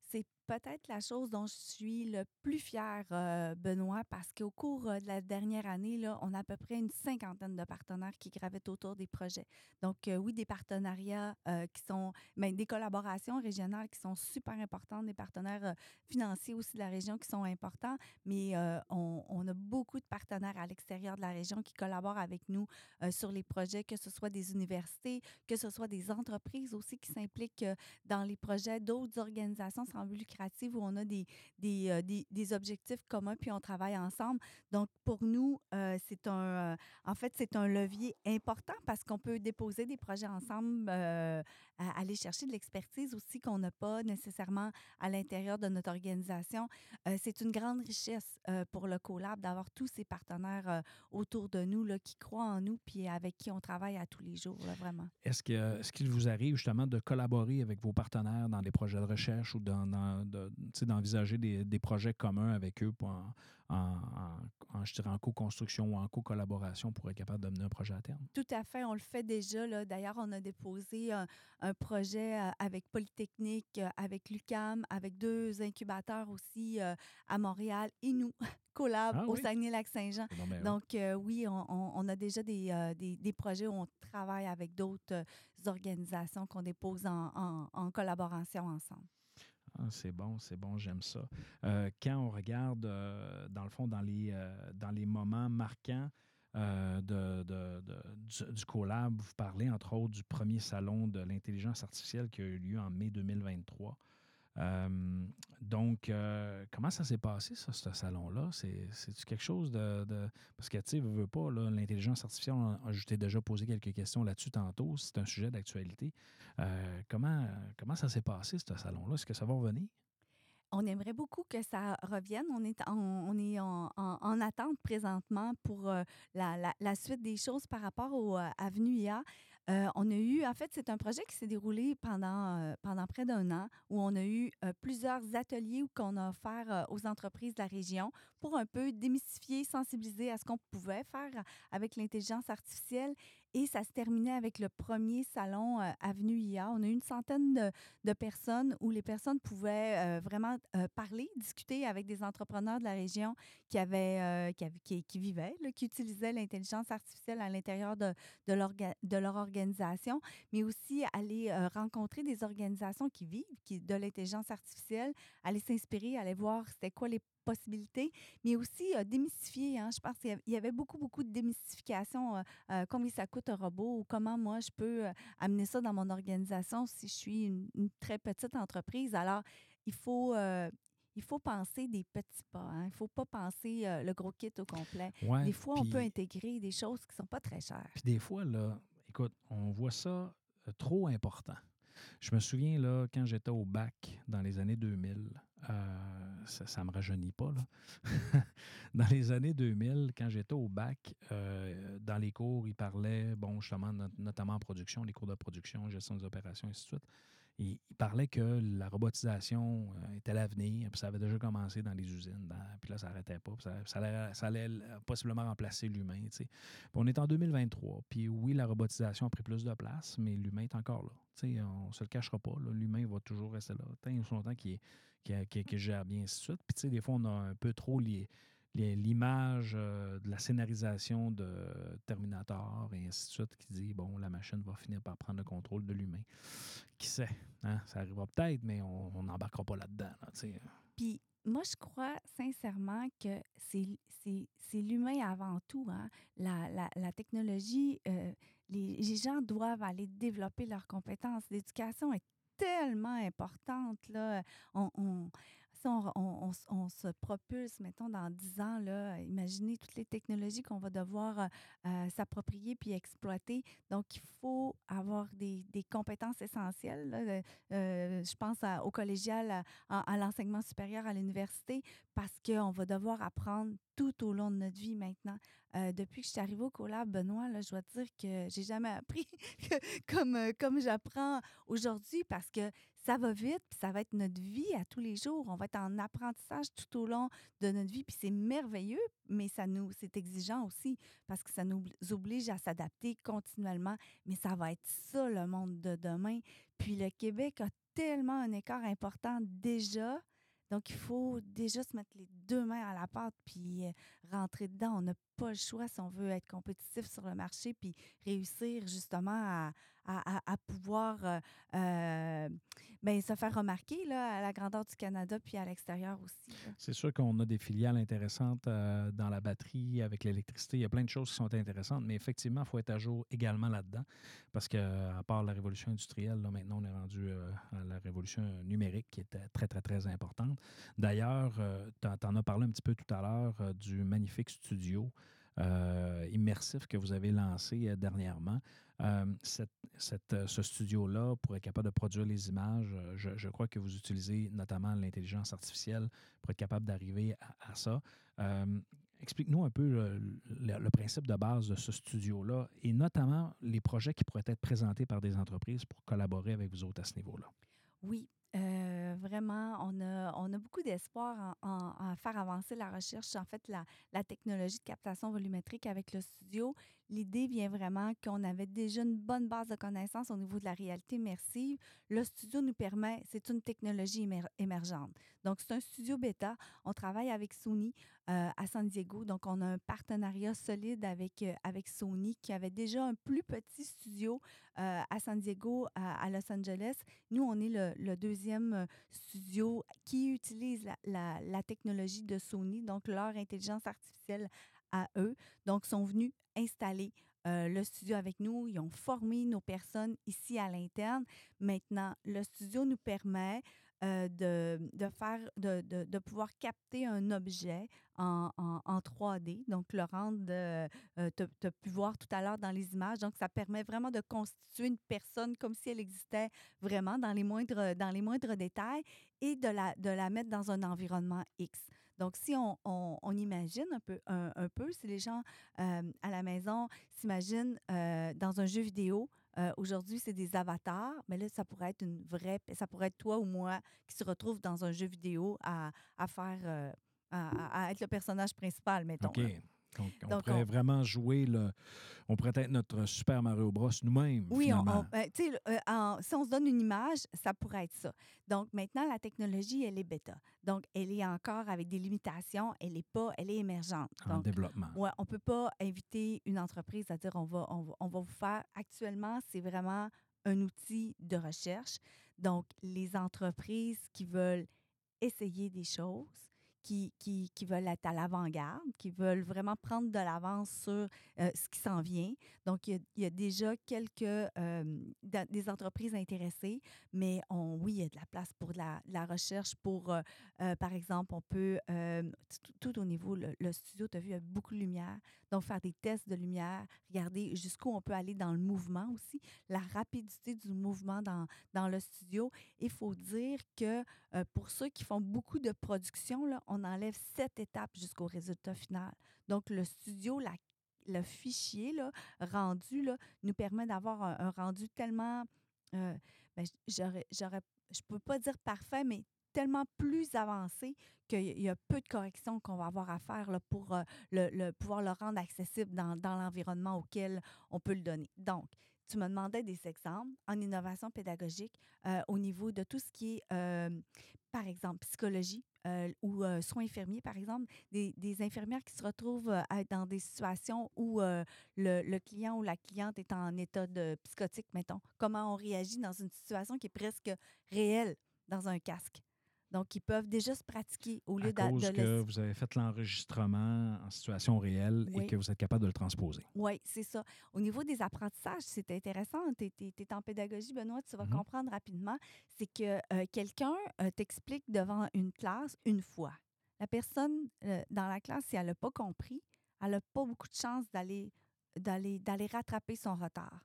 [SPEAKER 3] c'est peut-être la chose dont je suis le plus fière, euh, Benoît, parce qu'au cours euh, de la dernière année, on a à peu près une cinquantaine de partenaires qui gravitent autour des projets. Donc, euh, oui, des partenariats qui sont, mais des collaborations régionales qui sont super importantes, des partenaires financiers aussi de la région qui sont importants, mais on, a beaucoup de partenaires à l'extérieur de la région qui collaborent avec nous sur les projets, que ce soit des universités, que ce soit des entreprises aussi qui s'impliquent dans les projets d'autres organisations sans but lucratif où on a des, euh, des, des objectifs communs puis on travaille ensemble. Donc, pour nous, euh, c'est un, euh, en fait, c'est un levier important parce qu'on peut déposer des projets ensemble, aller chercher de l'expertise aussi qu'on n'a pas nécessairement à l'intérieur de notre organisation. C'est une grande richesse pour le collab d'avoir tous ces partenaires autour de nous là, qui croient en nous puis avec qui on travaille à tous les jours, vraiment.
[SPEAKER 2] Est-ce que- est-ce qu'il vous arrive justement de collaborer avec vos partenaires dans des projets de recherche ou dans, dans- de- d'envisager des, des projets communs avec eux pour en, en, en- en, je dirais, en co-construction ou en co-collaboration pour être capable de mener un projet à terme?
[SPEAKER 3] Tout à fait, on le fait déjà. là. D'ailleurs, on a déposé un, un projet euh, avec Polytechnique, euh, avec l'UCAM, avec deux incubateurs aussi euh, à Montréal et nous, Collab,
[SPEAKER 2] Ah
[SPEAKER 3] au
[SPEAKER 2] oui?
[SPEAKER 3] Saguenay-Lac-Saint-Jean.
[SPEAKER 2] Donc
[SPEAKER 3] euh, oui, on, on- on a déjà des, euh, des, des projets où on travaille avec d'autres euh, organisations qu'on dépose en, en- en collaboration ensemble.
[SPEAKER 2] Ah, c'est bon, c'est bon, j'aime ça. Euh, quand on regarde, euh, dans le fond, dans les, euh, dans les moments marquants de, du collab, vous parlez entre autres du premier salon de l'intelligence artificielle qui a eu lieu en mai 2023. Euh, donc, euh, comment ça s'est passé, ça, ce salon-là? C'est- quelque chose de, Parce que, tu sais, veux, pas, l'intelligence artificielle, on je t'ai déjà posé quelques questions là-dessus tantôt, c'est un sujet d'actualité. Euh, comment, comment ça s'est passé, ce salon-là? Est-ce que ça va revenir?
[SPEAKER 3] On aimerait beaucoup que ça revienne. On est en, on est en, en- en attente présentement pour la, la- la suite des choses par rapport au euh, Avenue IA. On a eu, en fait, c'est un projet qui s'est déroulé pendant, pendant près d'un an où on a eu plusieurs ateliers qu'on a offert aux entreprises de la région pour un peu démystifier, sensibiliser à ce qu'on pouvait faire avec l'intelligence artificielle. Et ça se terminait avec le premier salon euh, Avenue IA. On a eu une centaine de, personnes où les personnes pouvaient euh, vraiment euh, parler, discuter avec des entrepreneurs de la région qui, avaient, qui, qui, vivaient, qui utilisaient l'intelligence artificielle à l'intérieur de, de, de leur organisation, mais aussi aller rencontrer des organisations qui vivent qui, de l'intelligence artificielle, aller s'inspirer, aller voir c'était quoi les possibilités, mais aussi euh, démystifier. hein. je pense qu'il y avait- beaucoup, beaucoup de démystification. euh, combien ça coûte un robot ou comment moi je peux amener ça dans mon organisation si je suis une, une très petite entreprise. Alors, il faut, il faut penser des petits pas. hein. Il ne faut pas penser euh, le gros kit au complet.
[SPEAKER 2] Ouais,
[SPEAKER 3] Des fois, on peut intégrer des choses qui ne sont pas très chères.
[SPEAKER 2] Puis des fois, là, écoute, on voit ça euh, trop important. Je me souviens, là, quand j'étais au bac dans les années 2000, euh, ça ne me rajeunit pas, là. dans les années 2000, quand j'étais au bac, euh, dans les cours, ils parlaient, bon, justement, not- notamment en production, les cours de production, gestion des opérations, ainsi de suite. Parlaient que la robotisation euh, était l'avenir, puis ça avait déjà commencé dans les usines, dans- puis là, ça n'arrêtait pas, puis ça, allait, possiblement remplacer l'humain, on est en 2023. Puis oui, la robotisation a pris plus de place, mais l'humain est encore là. On ne se le cachera pas. L'humain va toujours rester là. Tant longtemps qu'il est- qu'il gère bien, ainsi de suite. Puis tu sais, des fois, on a un peu trop les- l'image euh, de la scénarisation de Terminator et ainsi de suite qui dit, bon, la machine va finir par prendre le contrôle de l'humain. Qui sait? hein? Ça arrivera peut-être, mais on n'embarquera pas là-dedans.
[SPEAKER 3] Puis moi, je crois sincèrement que c'est l'humain avant tout. hein. La technologie, euh, les, les gens doivent aller développer leurs compétences. L'éducation est tellement importante. Là. On, on- on, on- on se propulse, mettons, dans 10 ans, là, imaginez toutes les technologies qu'on va devoir euh, euh, s'approprier puis exploiter. Donc, il faut avoir des, des compétences essentielles. Euh, je pense au collégial, à- à l'enseignement supérieur, à l'université, parce qu'on va devoir apprendre tout au long de notre vie maintenant. Euh, depuis que je suis arrivée au collab, Benoît, je dois te dire que j'ai jamais appris comme, euh, comme j'apprends aujourd'hui parce que ça va vite, puis ça va être notre vie à tous les jours. On va être en apprentissage tout au long de notre vie, puis c'est merveilleux, mais ça nous, c'est exigeant aussi parce que ça nous oblige à s'adapter continuellement. Mais ça va être ça le monde de demain. Puis le Québec a tellement un écart important déjà. Donc, il faut déjà se mettre les deux mains à la pâte puis euh, rentrer dedans. On n'a le choix si on veut être compétitif sur le marché puis réussir justement à, pouvoir euh, euh, ben, se faire remarquer là, à la grandeur du Canada puis à l'extérieur aussi.
[SPEAKER 2] C'est sûr qu'on a des filiales intéressantes euh, dans la batterie, avec l'électricité. Il y a plein de choses qui sont intéressantes, mais effectivement, il faut être à jour également là-dedans. Parce que, euh, à part la révolution industrielle, là, maintenant, on est rendu à la révolution numérique qui euh, très, très, très importante. D'ailleurs, tu en as parlé un petit peu tout à l'heure du magnifique studio euh, immersif que vous avez lancé euh, dernièrement. Euh, ce studio-là, pour être capable de produire les images, je, crois que vous utilisez notamment l'intelligence artificielle pour être capable d'arriver à, ça. Euh, Explique-nous un peu le principe de base de ce studio-là et notamment les projets qui pourraient être présentés par des entreprises pour collaborer avec vous autres à ce niveau-là.
[SPEAKER 3] Oui, euh, vraiment, on a, on a beaucoup d'espoir en, en- faire avancer la recherche, en fait, la, la technologie de captation volumétrique avec le studio. L'idée vient vraiment qu'on avait déjà une bonne base de connaissances au niveau de la réalité immersive. Le studio nous permet, c'est une technologie émer- émergente. Donc, c'est un studio bêta. On travaille avec Sony euh, à San Diego. Donc, on a un partenariat solide avec, euh, avec Sony qui avait déjà un plus petit studio euh, à San Diego, à, Los Angeles. Nous, on est le, deuxième studio qui utilise la technologie de Sony, donc leur intelligence artificielle eux. Donc, sont venus installer euh, le studio avec nous. Ils ont formé nos personnes ici à l'interne. Maintenant, le studio nous permet euh, de, de faire, de, de, de pouvoir capter un objet en, en, en 3D. Donc, le rendre, euh, tu as pu voir tout à l'heure dans les images. Donc, ça permet vraiment de constituer une personne comme si elle existait vraiment dans les moindres, dans les moindres détails et de la, de la mettre dans un environnement X. Donc, si on, on, imagine un peu, un, peu, si les gens euh, à la maison s'imaginent euh, dans un jeu vidéo, euh, aujourd'hui, c'est des avatars, mais là, ça pourrait être une vraie, ça pourrait être toi ou moi qui se retrouve dans un jeu vidéo à, à faire, à, être le personnage principal, mettons.
[SPEAKER 2] Donc, on
[SPEAKER 3] Donc,
[SPEAKER 2] pourrait
[SPEAKER 3] on-
[SPEAKER 2] vraiment jouer le. On pourrait être notre Super Mario Bros. nous-mêmes.
[SPEAKER 3] Oui, on,
[SPEAKER 2] finalement.
[SPEAKER 3] on- euh, euh, en- si on se donne une image, ça pourrait être ça. Donc maintenant, la technologie, elle est bêta. Donc, elle est encore avec des limitations. Elle est pas, elle est émergente.
[SPEAKER 2] en
[SPEAKER 3] Donc,
[SPEAKER 2] développement.
[SPEAKER 3] Ouais, on peut pas inviter une entreprise à dire on va, on va, on va vous faire. Actuellement, c'est vraiment un outil de recherche. Donc, les entreprises qui veulent essayer des choses, qui, qui, veulent être à l'avant-garde, qui veulent vraiment prendre de l'avance sur euh, ce qui s'en vient. Donc, il y a, déjà quelques euh, des entreprises intéressées, mais oui, il y a de la place pour de la, recherche. Pour, euh, par exemple, on peut, tout, tout au niveau, le, le studio, tu as vu, il y a beaucoup de lumière. Donc, faire des tests de lumière, regarder jusqu'où on peut aller dans le mouvement aussi, la rapidité du mouvement dans, dans le studio. Il faut dire que euh, pour ceux qui font beaucoup de production, là, on enlève sept étapes jusqu'au résultat final. Donc, le studio, la- le fichier là, rendu là, nous permet d'avoir un, rendu tellement, euh, ben, j'aurais, je peux pas dire parfait, mais tellement plus avancé qu'il y a- peu de corrections qu'on va avoir à faire pour euh, le, pouvoir le rendre accessible dans, l'environnement auquel on peut le donner. Donc, tu me demandais des exemples en innovation pédagogique euh, au niveau de tout ce qui est, euh, par exemple, psychologie ou soins infirmiers, par exemple, des, infirmières qui se retrouvent dans des situations où le, le client ou la cliente est en état de psychotique, mettons. Comment on réagit dans une situation qui est presque réelle dans un casque? Donc, ils peuvent déjà se pratiquer au lieu
[SPEAKER 2] à cause
[SPEAKER 3] de
[SPEAKER 2] que vous avez fait l'enregistrement en situation réelle
[SPEAKER 3] Oui.
[SPEAKER 2] et que vous êtes capable de le transposer.
[SPEAKER 3] Oui, c'est ça. Au niveau des apprentissages, c'est intéressant. Tu es, en pédagogie, Benoît, tu vas
[SPEAKER 2] Mhm.
[SPEAKER 3] comprendre rapidement. C'est que euh, quelqu'un euh, t'explique devant une classe une fois. La personne euh, dans la classe, si elle n'a pas compris, elle n'a pas beaucoup de chance d'aller rattraper son retard.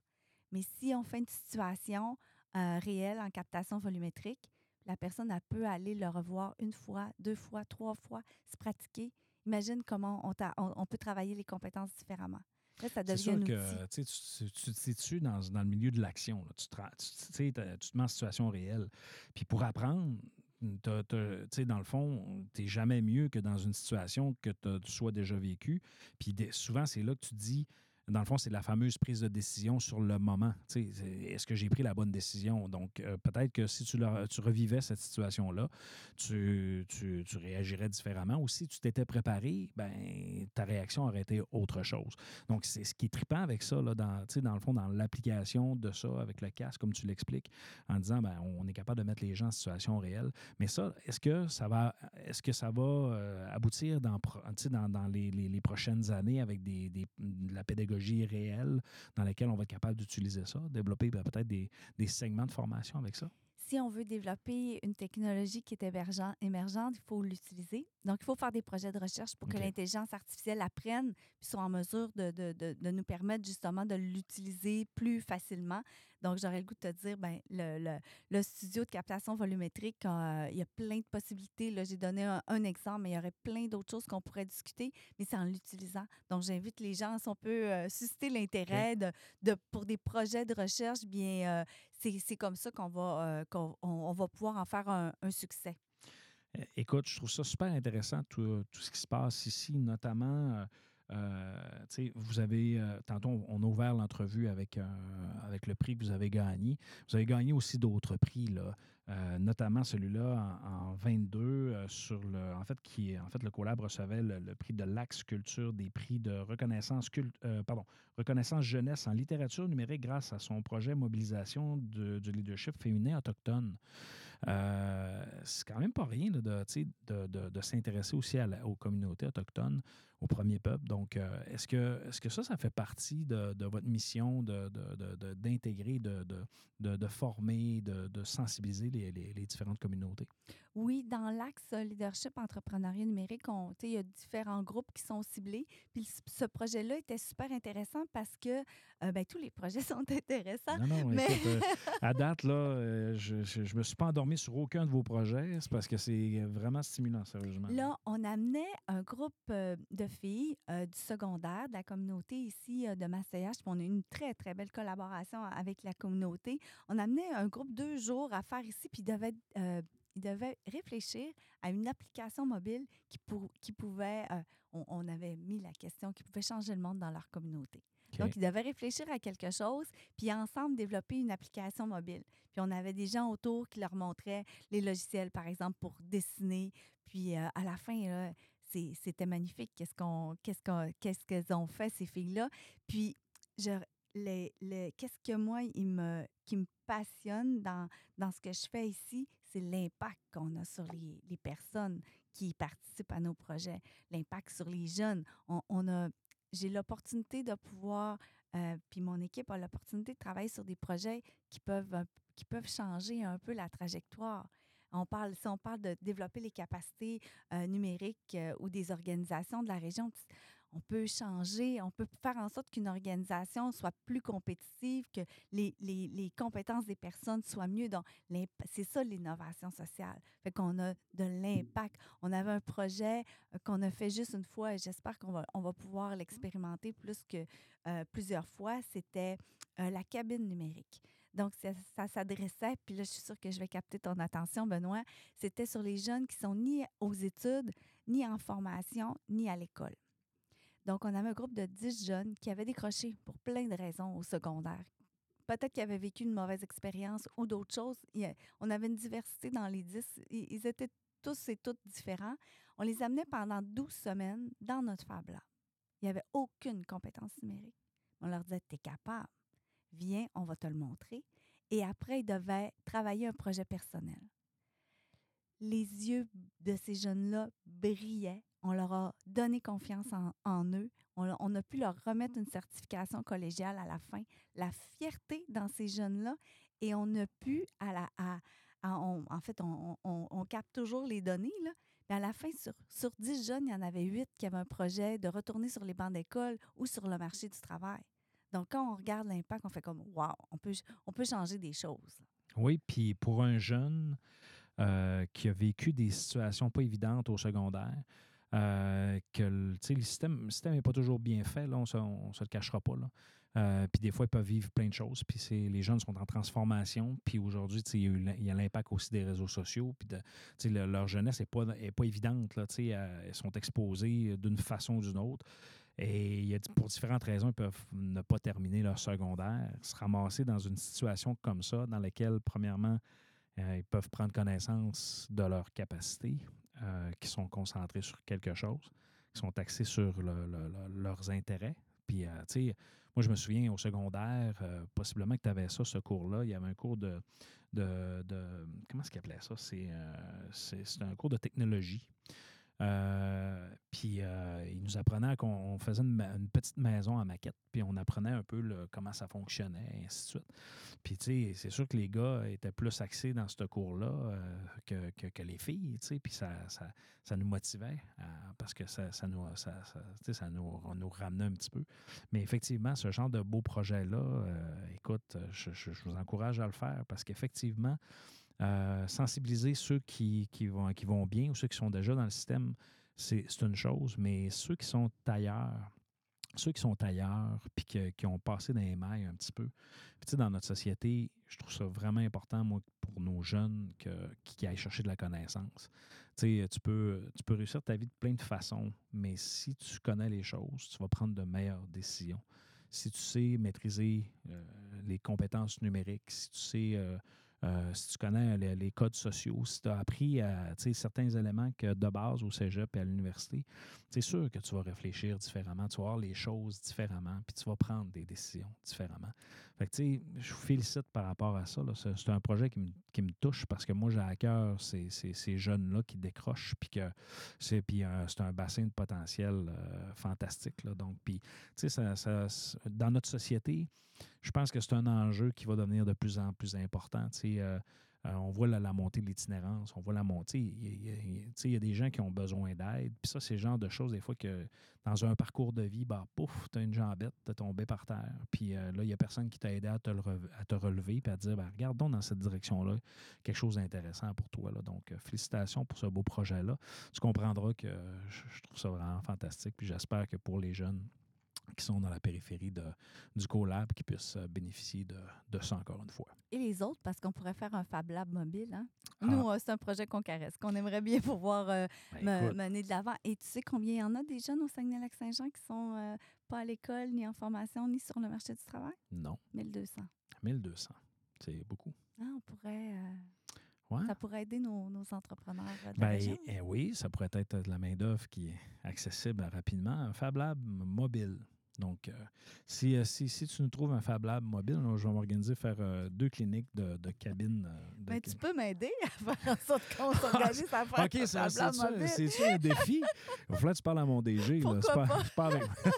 [SPEAKER 3] Mais si on fait une situation réelle en captation volumétrique, la personne elle peut aller le revoir une fois, deux fois, trois fois, se pratiquer. Imagine comment on, t'a- on- on peut travailler les compétences différemment. Là, ça
[SPEAKER 2] C'est
[SPEAKER 3] devient
[SPEAKER 2] sûr que tu, tu, tu te situes dans, dans le milieu de l'action. Tu, tu, te mets en situation réelle. Puis pour apprendre, dans le fond, tu n'es jamais mieux que dans une situation que tu sois déjà vécue. Puis souvent, c'est là que tu te dis, dans le fond, c'est la fameuse prise de décision sur le moment. Est-ce que j'ai pris la bonne décision? Donc, euh, peut-être que si tu, tu revivais cette situation-là, tu, tu- tu réagirais différemment. Ou si tu t'étais préparé, ben, ta réaction aurait été autre chose. Donc, c'est ce qui est trippant avec ça, là, dans, dans le fond, dans l'application de ça avec le casque, comme tu l'expliques, en disant, ben, on est capable de mettre les gens en situation réelle. Mais ça, est-ce que ça va, est-ce que ça va euh, aboutir dans, dans, dans les, les- les prochaines années avec des, des- de la pédagogie réelle dans laquelle on va être capable d'utiliser ça, développer ben, peut-être des, des segments de formation avec ça?
[SPEAKER 3] si on veut développer une technologie qui est émergent- émergente, il faut l'utiliser. Donc, il faut faire des projets de recherche pour que l'intelligence artificielle apprenne puis soit en mesure de, de- de- de nous permettre justement de l'utiliser plus facilement. Donc, j'aurais le goût de te dire, ben, le, le- le studio de captation volumétrique, euh, il y a plein de possibilités. Là, j'ai donné un, un exemple, mais il y aurait plein d'autres choses qu'on pourrait discuter, mais c'est en l'utilisant. Donc, j'invite les gens, si on peut euh, susciter l'intérêt de, de- pour des projets de recherche, bien, euh, c'est comme ça qu'on va, euh, qu'on on, on va pouvoir en faire un, un succès.
[SPEAKER 2] Écoute, je trouve ça super intéressant, tout, tout ce qui se passe ici, notamment. Euh, vous avez, euh, tantôt, on a ouvert l'entrevue avec, euh, avec le prix que vous avez gagné. Vous avez gagné aussi d'autres prix, là, euh, notamment celui-là en, en 22, euh, sur le, en fait, qui en fait, le collab recevait le, prix de l'Axe Culture, des prix de reconnaissance, pardon, reconnaissance jeunesse en littérature numérique grâce à son projet mobilisation du leadership féminin autochtone. C'est quand même pas rien de, de, de- de s'intéresser aussi à la- aux communautés autochtones, aux premiers peuples. Donc, euh, est-ce que, est que ça, ça fait partie de, de votre mission de- de- de- de- d'intégrer, de, de, de, de former, de, de sensibiliser les, les- les différentes communautés?
[SPEAKER 3] Oui, dans l'axe euh, leadership entrepreneuriat numérique, on- il y a différents groupes qui sont ciblés. Puis ce projet-là était super intéressant parce que euh, ben, tous les projets sont intéressants.
[SPEAKER 2] Non, non,
[SPEAKER 3] Mais-
[SPEAKER 2] écoute, euh, à date, là, je ne me suis pas endormi sur aucun de vos projets. C'est parce que c'est vraiment stimulant, sérieusement.
[SPEAKER 3] Là, on amenait un groupe euh, de filles euh, du secondaire, de la communauté ici euh, de Massayage. Puis on a une très, très belle collaboration avec la communauté. On amenait un groupe deux jours à faire ici, puis ils devaient, euh, ils devaient réfléchir à une application mobile qui, pour- qui pouvait, euh, on, on avait mis la question, qui pouvait changer le monde dans leur communauté. Donc, ils devaient réfléchir à quelque chose, puis ensemble développer une application mobile. Puis on avait des gens autour qui leur montraient les logiciels, par exemple, pour dessiner. Puis à la fin, là, c'était magnifique. Qu'est-ce qu'on, qu'est-ce qu'on, qu'est-ce qu'elles ont fait ces filles-là? Puis je, les, les- qu'est-ce que moi, il me, qui me passionne dans, dans ce que je fais ici, c'est l'impact qu'on a sur les, les personnes qui participent à nos projets, l'impact sur les jeunes. On, on a, j'ai l'opportunité de pouvoir, euh, puis mon équipe a l'opportunité de travailler sur des projets qui peuvent, qui peuvent changer un peu la trajectoire. On parle, si on parle de développer les capacités euh, numériques euh, ou des organisations de la région, on peut changer, on peut faire en sorte qu'une organisation soit plus compétitive, que les, compétences des personnes soient mieux. Donc, c'est ça l'innovation sociale. Fait qu'on a de l'impact. On avait un projet euh, qu'on a fait juste une fois et j'espère qu'on va, pouvoir l'expérimenter plus que plusieurs fois. C'était la cabine numérique. Donc, ça, s'adressait, puis là, je suis sûre que je vais capter ton attention, Benoît. C'était sur les jeunes qui sont ni aux études, ni en formation, ni à l'école. Donc, on avait un groupe de 10 jeunes qui avaient décroché pour plein de raisons au secondaire. Peut-être qu'ils avaient vécu une mauvaise expérience ou d'autres choses. On avait une diversité dans les 10. Ils étaient tous et toutes différents. On les amenait pendant 12 semaines dans notre Fab Lab. Il n'y avait aucune compétence numérique. On leur disait, tu es capable. Viens, on va te le montrer. Et après, ils devaient travailler un projet personnel. Les yeux de ces jeunes-là brillaient. On leur a donné confiance en, eux. On, a pu leur remettre une certification collégiale à la fin. La fierté dans ces jeunes-là. Et on a pu, en fait, on, capte toujours les données. Mais à la fin, sur, sur 10 jeunes, il y en avait 8 qui avaient un projet de retourner sur les bancs d'école ou sur le marché du travail. Donc, quand on regarde l'impact, on fait comme Wow, on peut, on peut changer des choses.
[SPEAKER 2] Oui, puis pour un jeune euh, qui a vécu des situations pas évidentes au secondaire, euh, que le, système le système n'est pas toujours bien fait, là, on ne se, le cachera pas. Euh, puis des fois, ils peuvent vivre plein de choses. Puis les jeunes sont en transformation. Puis aujourd'hui, il y a l'impact aussi des réseaux sociaux. Puis le- leur jeunesse n'est pas, est pas évidente. Là, euh, elles sont exposées d'une façon ou d'une autre. Et pour différentes raisons, ils peuvent ne pas terminer leur secondaire, se ramasser dans une situation comme ça, dans laquelle, premièrement, euh, ils peuvent prendre connaissance de leurs capacités, euh, qui sont concentrées sur quelque chose, qui sont axées sur le- le- le- leurs intérêts. Puis, euh, tu sais, moi, je me souviens au secondaire, euh, possiblement que tu avais ça, ce cours-là. Il y avait un cours de. de, de- comment est-ce qu'il appelait ça? Euh, c'est un cours de technologie. Euh, puis euh, il nous apprenait qu'on on faisait une, petite maison en maquette, puis on apprenait un peu comment ça fonctionnait, et ainsi de suite. Puis, tu sais, c'est sûr que les gars étaient plus axés dans ce cours-là euh, que, que- les filles, tu sais, puis ça, ça, ça nous motivait euh, parce que ça, ça nous, ça, ça, nous, nous ramenait un petit peu. Mais effectivement, ce genre de beau projet-là, écoute, je- je vous encourage à le faire parce qu'effectivement, euh, sensibiliser ceux qui, vont, bien ou ceux qui sont déjà dans le système, c'est une chose, mais ceux qui sont ailleurs, ceux qui sont ailleurs, puis qui ont passé dans les un petit peu. Tu sais, dans notre société, je trouve ça vraiment important, moi, pour nos jeunes, que, qui, aillent chercher de la connaissance. Tu sais, tu peux réussir ta vie de plein de façons, mais si tu connais les choses, tu vas prendre de meilleures décisions. Si tu sais maîtriser euh, les compétences numériques, si tu sais euh, euh, si tu connais les, codes sociaux, si tu as appris à, certains éléments de base au cégep et à l'université, c'est sûr que tu vas réfléchir différemment, tu vas voir les choses différemment, puis tu vas prendre des décisions différemment. Fait que, je vous félicite par rapport à ça. C'est un projet qui me, qui me touche parce que moi, j'ai à cœur ces, ces- ces jeunes-là qui décrochent, puis que c'est euh, un bassin de potentiel euh, fantastique. Là. Donc, puis, ça, ça- dans notre société, je pense que c'est un enjeu qui va devenir de plus en plus important. Euh, euh, on voit la, montée de l'itinérance, on voit la montée. Il y, a- des gens qui ont besoin d'aide. Puis ça, c'est le genre de choses, des fois, que dans un parcours de vie, bah, pouf, tu as une jambette, tu es tombé par terre. Puis euh, là, il n'y a personne qui t'a aidé à te, à te relever puis à te dire, ben, regarde donc dans cette direction-là, quelque chose d'intéressant pour toi. Là. Donc, euh, félicitations pour ce beau projet-là. Tu comprendras que je, je trouve ça vraiment fantastique. Puis j'espère que pour les jeunes qui sont dans la périphérie de, du CoLab, qui puissent euh, bénéficier de, de ça encore une fois.
[SPEAKER 3] Et les autres, parce qu'on pourrait faire un Fab Lab mobile. Hein?
[SPEAKER 2] Ah.
[SPEAKER 3] Nous, euh, c'est un projet qu'on caresse, qu'on aimerait bien pouvoir euh,
[SPEAKER 2] Ben,
[SPEAKER 3] mener de l'avant. Et tu sais combien il y en a des jeunes au Saguenay-Lac-Saint-Jean qui sont euh, pas à l'école, ni en formation, ni sur le marché du travail?
[SPEAKER 2] non,
[SPEAKER 3] 1200.
[SPEAKER 2] 1200. C'est beaucoup.
[SPEAKER 3] Ah, on pourrait, euh,
[SPEAKER 2] Ouais.
[SPEAKER 3] ça pourrait aider nos, nos entrepreneurs de la
[SPEAKER 2] Ben, eh oui, ça pourrait être de la main-d'œuvre qui est accessible rapidement. Un Fab Lab mobile. Donc, euh, si, euh, si, si tu nous trouves un Fab Lab mobile, je vais m'organiser faire euh, deux cliniques de, de cabines. de-
[SPEAKER 3] Mais Ben, tu peux m'aider à faire en sorte qu'on s'organise à faire
[SPEAKER 2] OK, ça, c'est ça,
[SPEAKER 3] mobile.
[SPEAKER 2] c'est-tu un défi? Il va falloir que tu parles à mon DG. C'est pas, pas?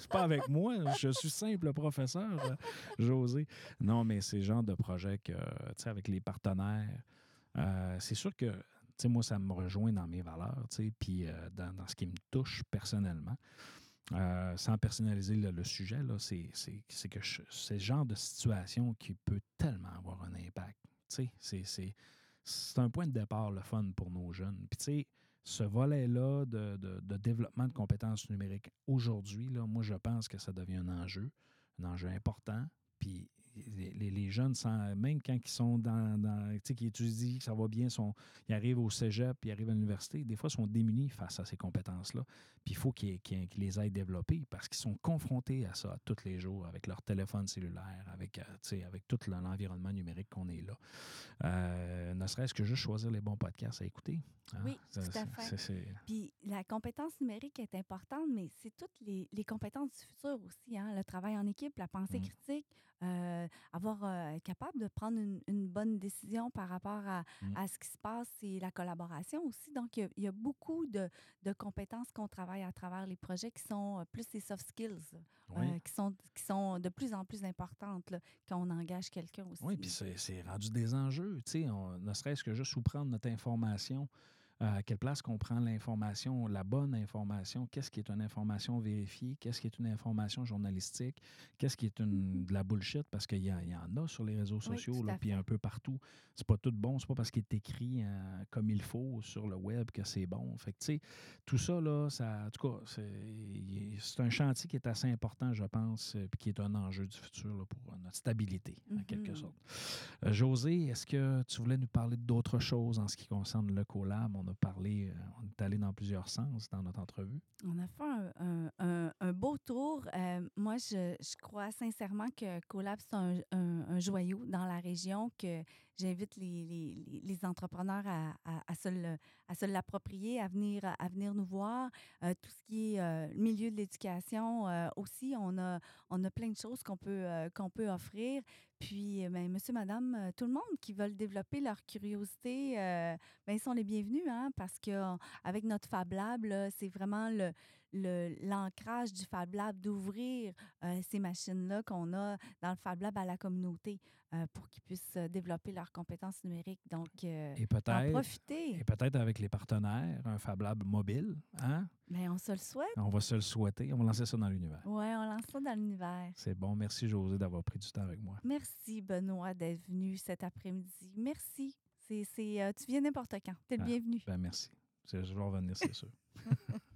[SPEAKER 2] pas avec moi. Je suis simple professeur, José. Non, mais c'est le genre de projet que, tu sais, avec les partenaires, euh, c'est sûr que, tu sais, moi, ça me rejoint dans mes valeurs, tu sais, puis dans, dans ce qui me touche personnellement. Euh, sans personnaliser le, le sujet, c'est, que c'est le genre de situation qui peut tellement avoir un impact. C'est, un point de départ, le fun pour nos jeunes. Puis, tu sais, ce volet-là de, de- de développement de compétences numériques, aujourd'hui, moi, je pense que ça devient un enjeu, un enjeu important. Puis, les, les- les jeunes, sans- même quand ils sont dans, dans tu sais, qui étudient, que ça va bien, sont, ils arrivent au cégep, ils arrivent à l'université, des fois, ils sont démunis face à ces compétences-là. Puis, il faut qu'ils qu'ils les aient développées parce qu'ils sont confrontés à ça tous les jours avec leur téléphone cellulaire, avec, euh, tu sais, avec tout le- l'environnement numérique qu'on est là. Euh, ne serait-ce que juste choisir les bons podcasts à écouter. hein.
[SPEAKER 3] Oui,
[SPEAKER 2] Ça,
[SPEAKER 3] tout à fait. Puis la compétence numérique est importante, mais c'est toutes les, les compétences du futur aussi. Hein? Le travail en équipe, la pensée
[SPEAKER 2] Mm.
[SPEAKER 3] critique, euh, avoir euh, capable de prendre une, une bonne décision par rapport à,
[SPEAKER 2] Mm.
[SPEAKER 3] à ce qui se passe et la collaboration aussi. Donc, il y a, il y a beaucoup de, de compétences qu'on travaille à travers les projets qui sont plus des soft skills,
[SPEAKER 2] oui.
[SPEAKER 3] euh, qui, sont, qui sont de plus en plus importantes là, quand on engage quelqu'un aussi.
[SPEAKER 2] Oui, puis c'est rendu des enjeux. Tu sais, ne serait-ce que juste où prendre notre information, à quelle place qu'on prend l'information, la bonne information, qu'est-ce qui est une information vérifiée, qu'est-ce qui est une information journalistique, qu'est-ce qui est une, de la bullshit, parce qu'il y, en- il y en a sur les réseaux sociaux, là,
[SPEAKER 3] à
[SPEAKER 2] puis un peu partout. C'est pas tout bon, c'est pas parce qu'il est écrit euh, comme il faut sur le web que c'est bon. Fait que, tu sais, tout ça, là, ça, en tout cas, c'est un chantier qui est assez important, je pense, euh, puis qui est un enjeu du futur là, pour euh, notre stabilité, en quelque
[SPEAKER 3] Mhm.
[SPEAKER 2] sorte. Euh, José, est-ce que tu voulais nous parler d'autres choses en ce qui concerne le collab? On a parlé, euh, on est allé dans plusieurs sens dans notre entrevue.
[SPEAKER 3] On a fait un, beau tour. Euh, moi, je, crois sincèrement que Colab, c'est un joyau dans la région que j'invite les, entrepreneurs à, se l'approprier, à venir, à venir nous voir. Euh, tout ce qui est euh, milieu de l'éducation euh, aussi, on a, on a plein de choses qu'on peut, euh, qu'on peut offrir. Puis, ben, monsieur, madame, tout le monde qui veulent développer leur curiosité, ben, ils sont les bienvenus, hein, parce que euh, avec notre Fab Lab, c'est vraiment le- l'ancrage du Fab Lab d'ouvrir euh, ces machines-là qu'on a dans le Fab Lab à la communauté euh, pour qu'ils puissent euh, développer leurs compétences numériques. Donc, euh,
[SPEAKER 2] Et
[SPEAKER 3] en
[SPEAKER 2] peut-être,
[SPEAKER 3] profiter.
[SPEAKER 2] et peut-être avec les partenaires, un Fab Lab mobile, hein?
[SPEAKER 3] Ben, on se le souhaite.
[SPEAKER 2] On va se le souhaiter. On va lancer ça dans l'univers.
[SPEAKER 3] Oui, on lance ça dans l'univers.
[SPEAKER 2] C'est bon. Merci, José, d'avoir pris du temps avec moi.
[SPEAKER 3] Merci, Benoît, d'être venu cet après-midi. Merci. C'est, tu viens n'importe quand. Tu es le
[SPEAKER 2] Ah.
[SPEAKER 3] bienvenu.
[SPEAKER 2] Ben, merci. Je vais revenir, c'est sûr.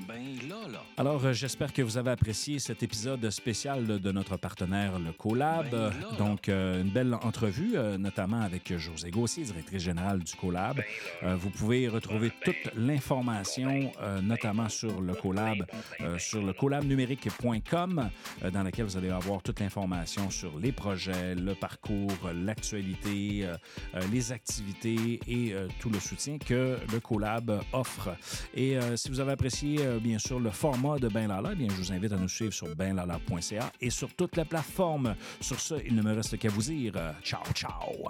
[SPEAKER 1] Ben là, là.
[SPEAKER 2] Alors, euh, j'espère que vous avez apprécié cet épisode spécial de notre partenaire, le Collab.
[SPEAKER 1] Ben là.
[SPEAKER 2] Donc, euh, une belle entrevue, euh, notamment avec José Gauthier, directrice générale du Collab.
[SPEAKER 1] Ben.
[SPEAKER 2] Euh, vous pouvez retrouver toute l'information, notamment sur le Collab, euh, sur le collabnumérique.com, euh, dans laquelle vous allez avoir toute l'information sur les projets, le parcours, l'actualité, les activités et tout le soutien que le Collab offre. Et si vous avez apprécié euh, bien sûr le format de Ben Lala, eh bien, je vous invite à nous suivre sur benlala.ca et sur toutes les plateformes. Sur ce, il ne me reste qu'à vous dire euh, ciao, ciao.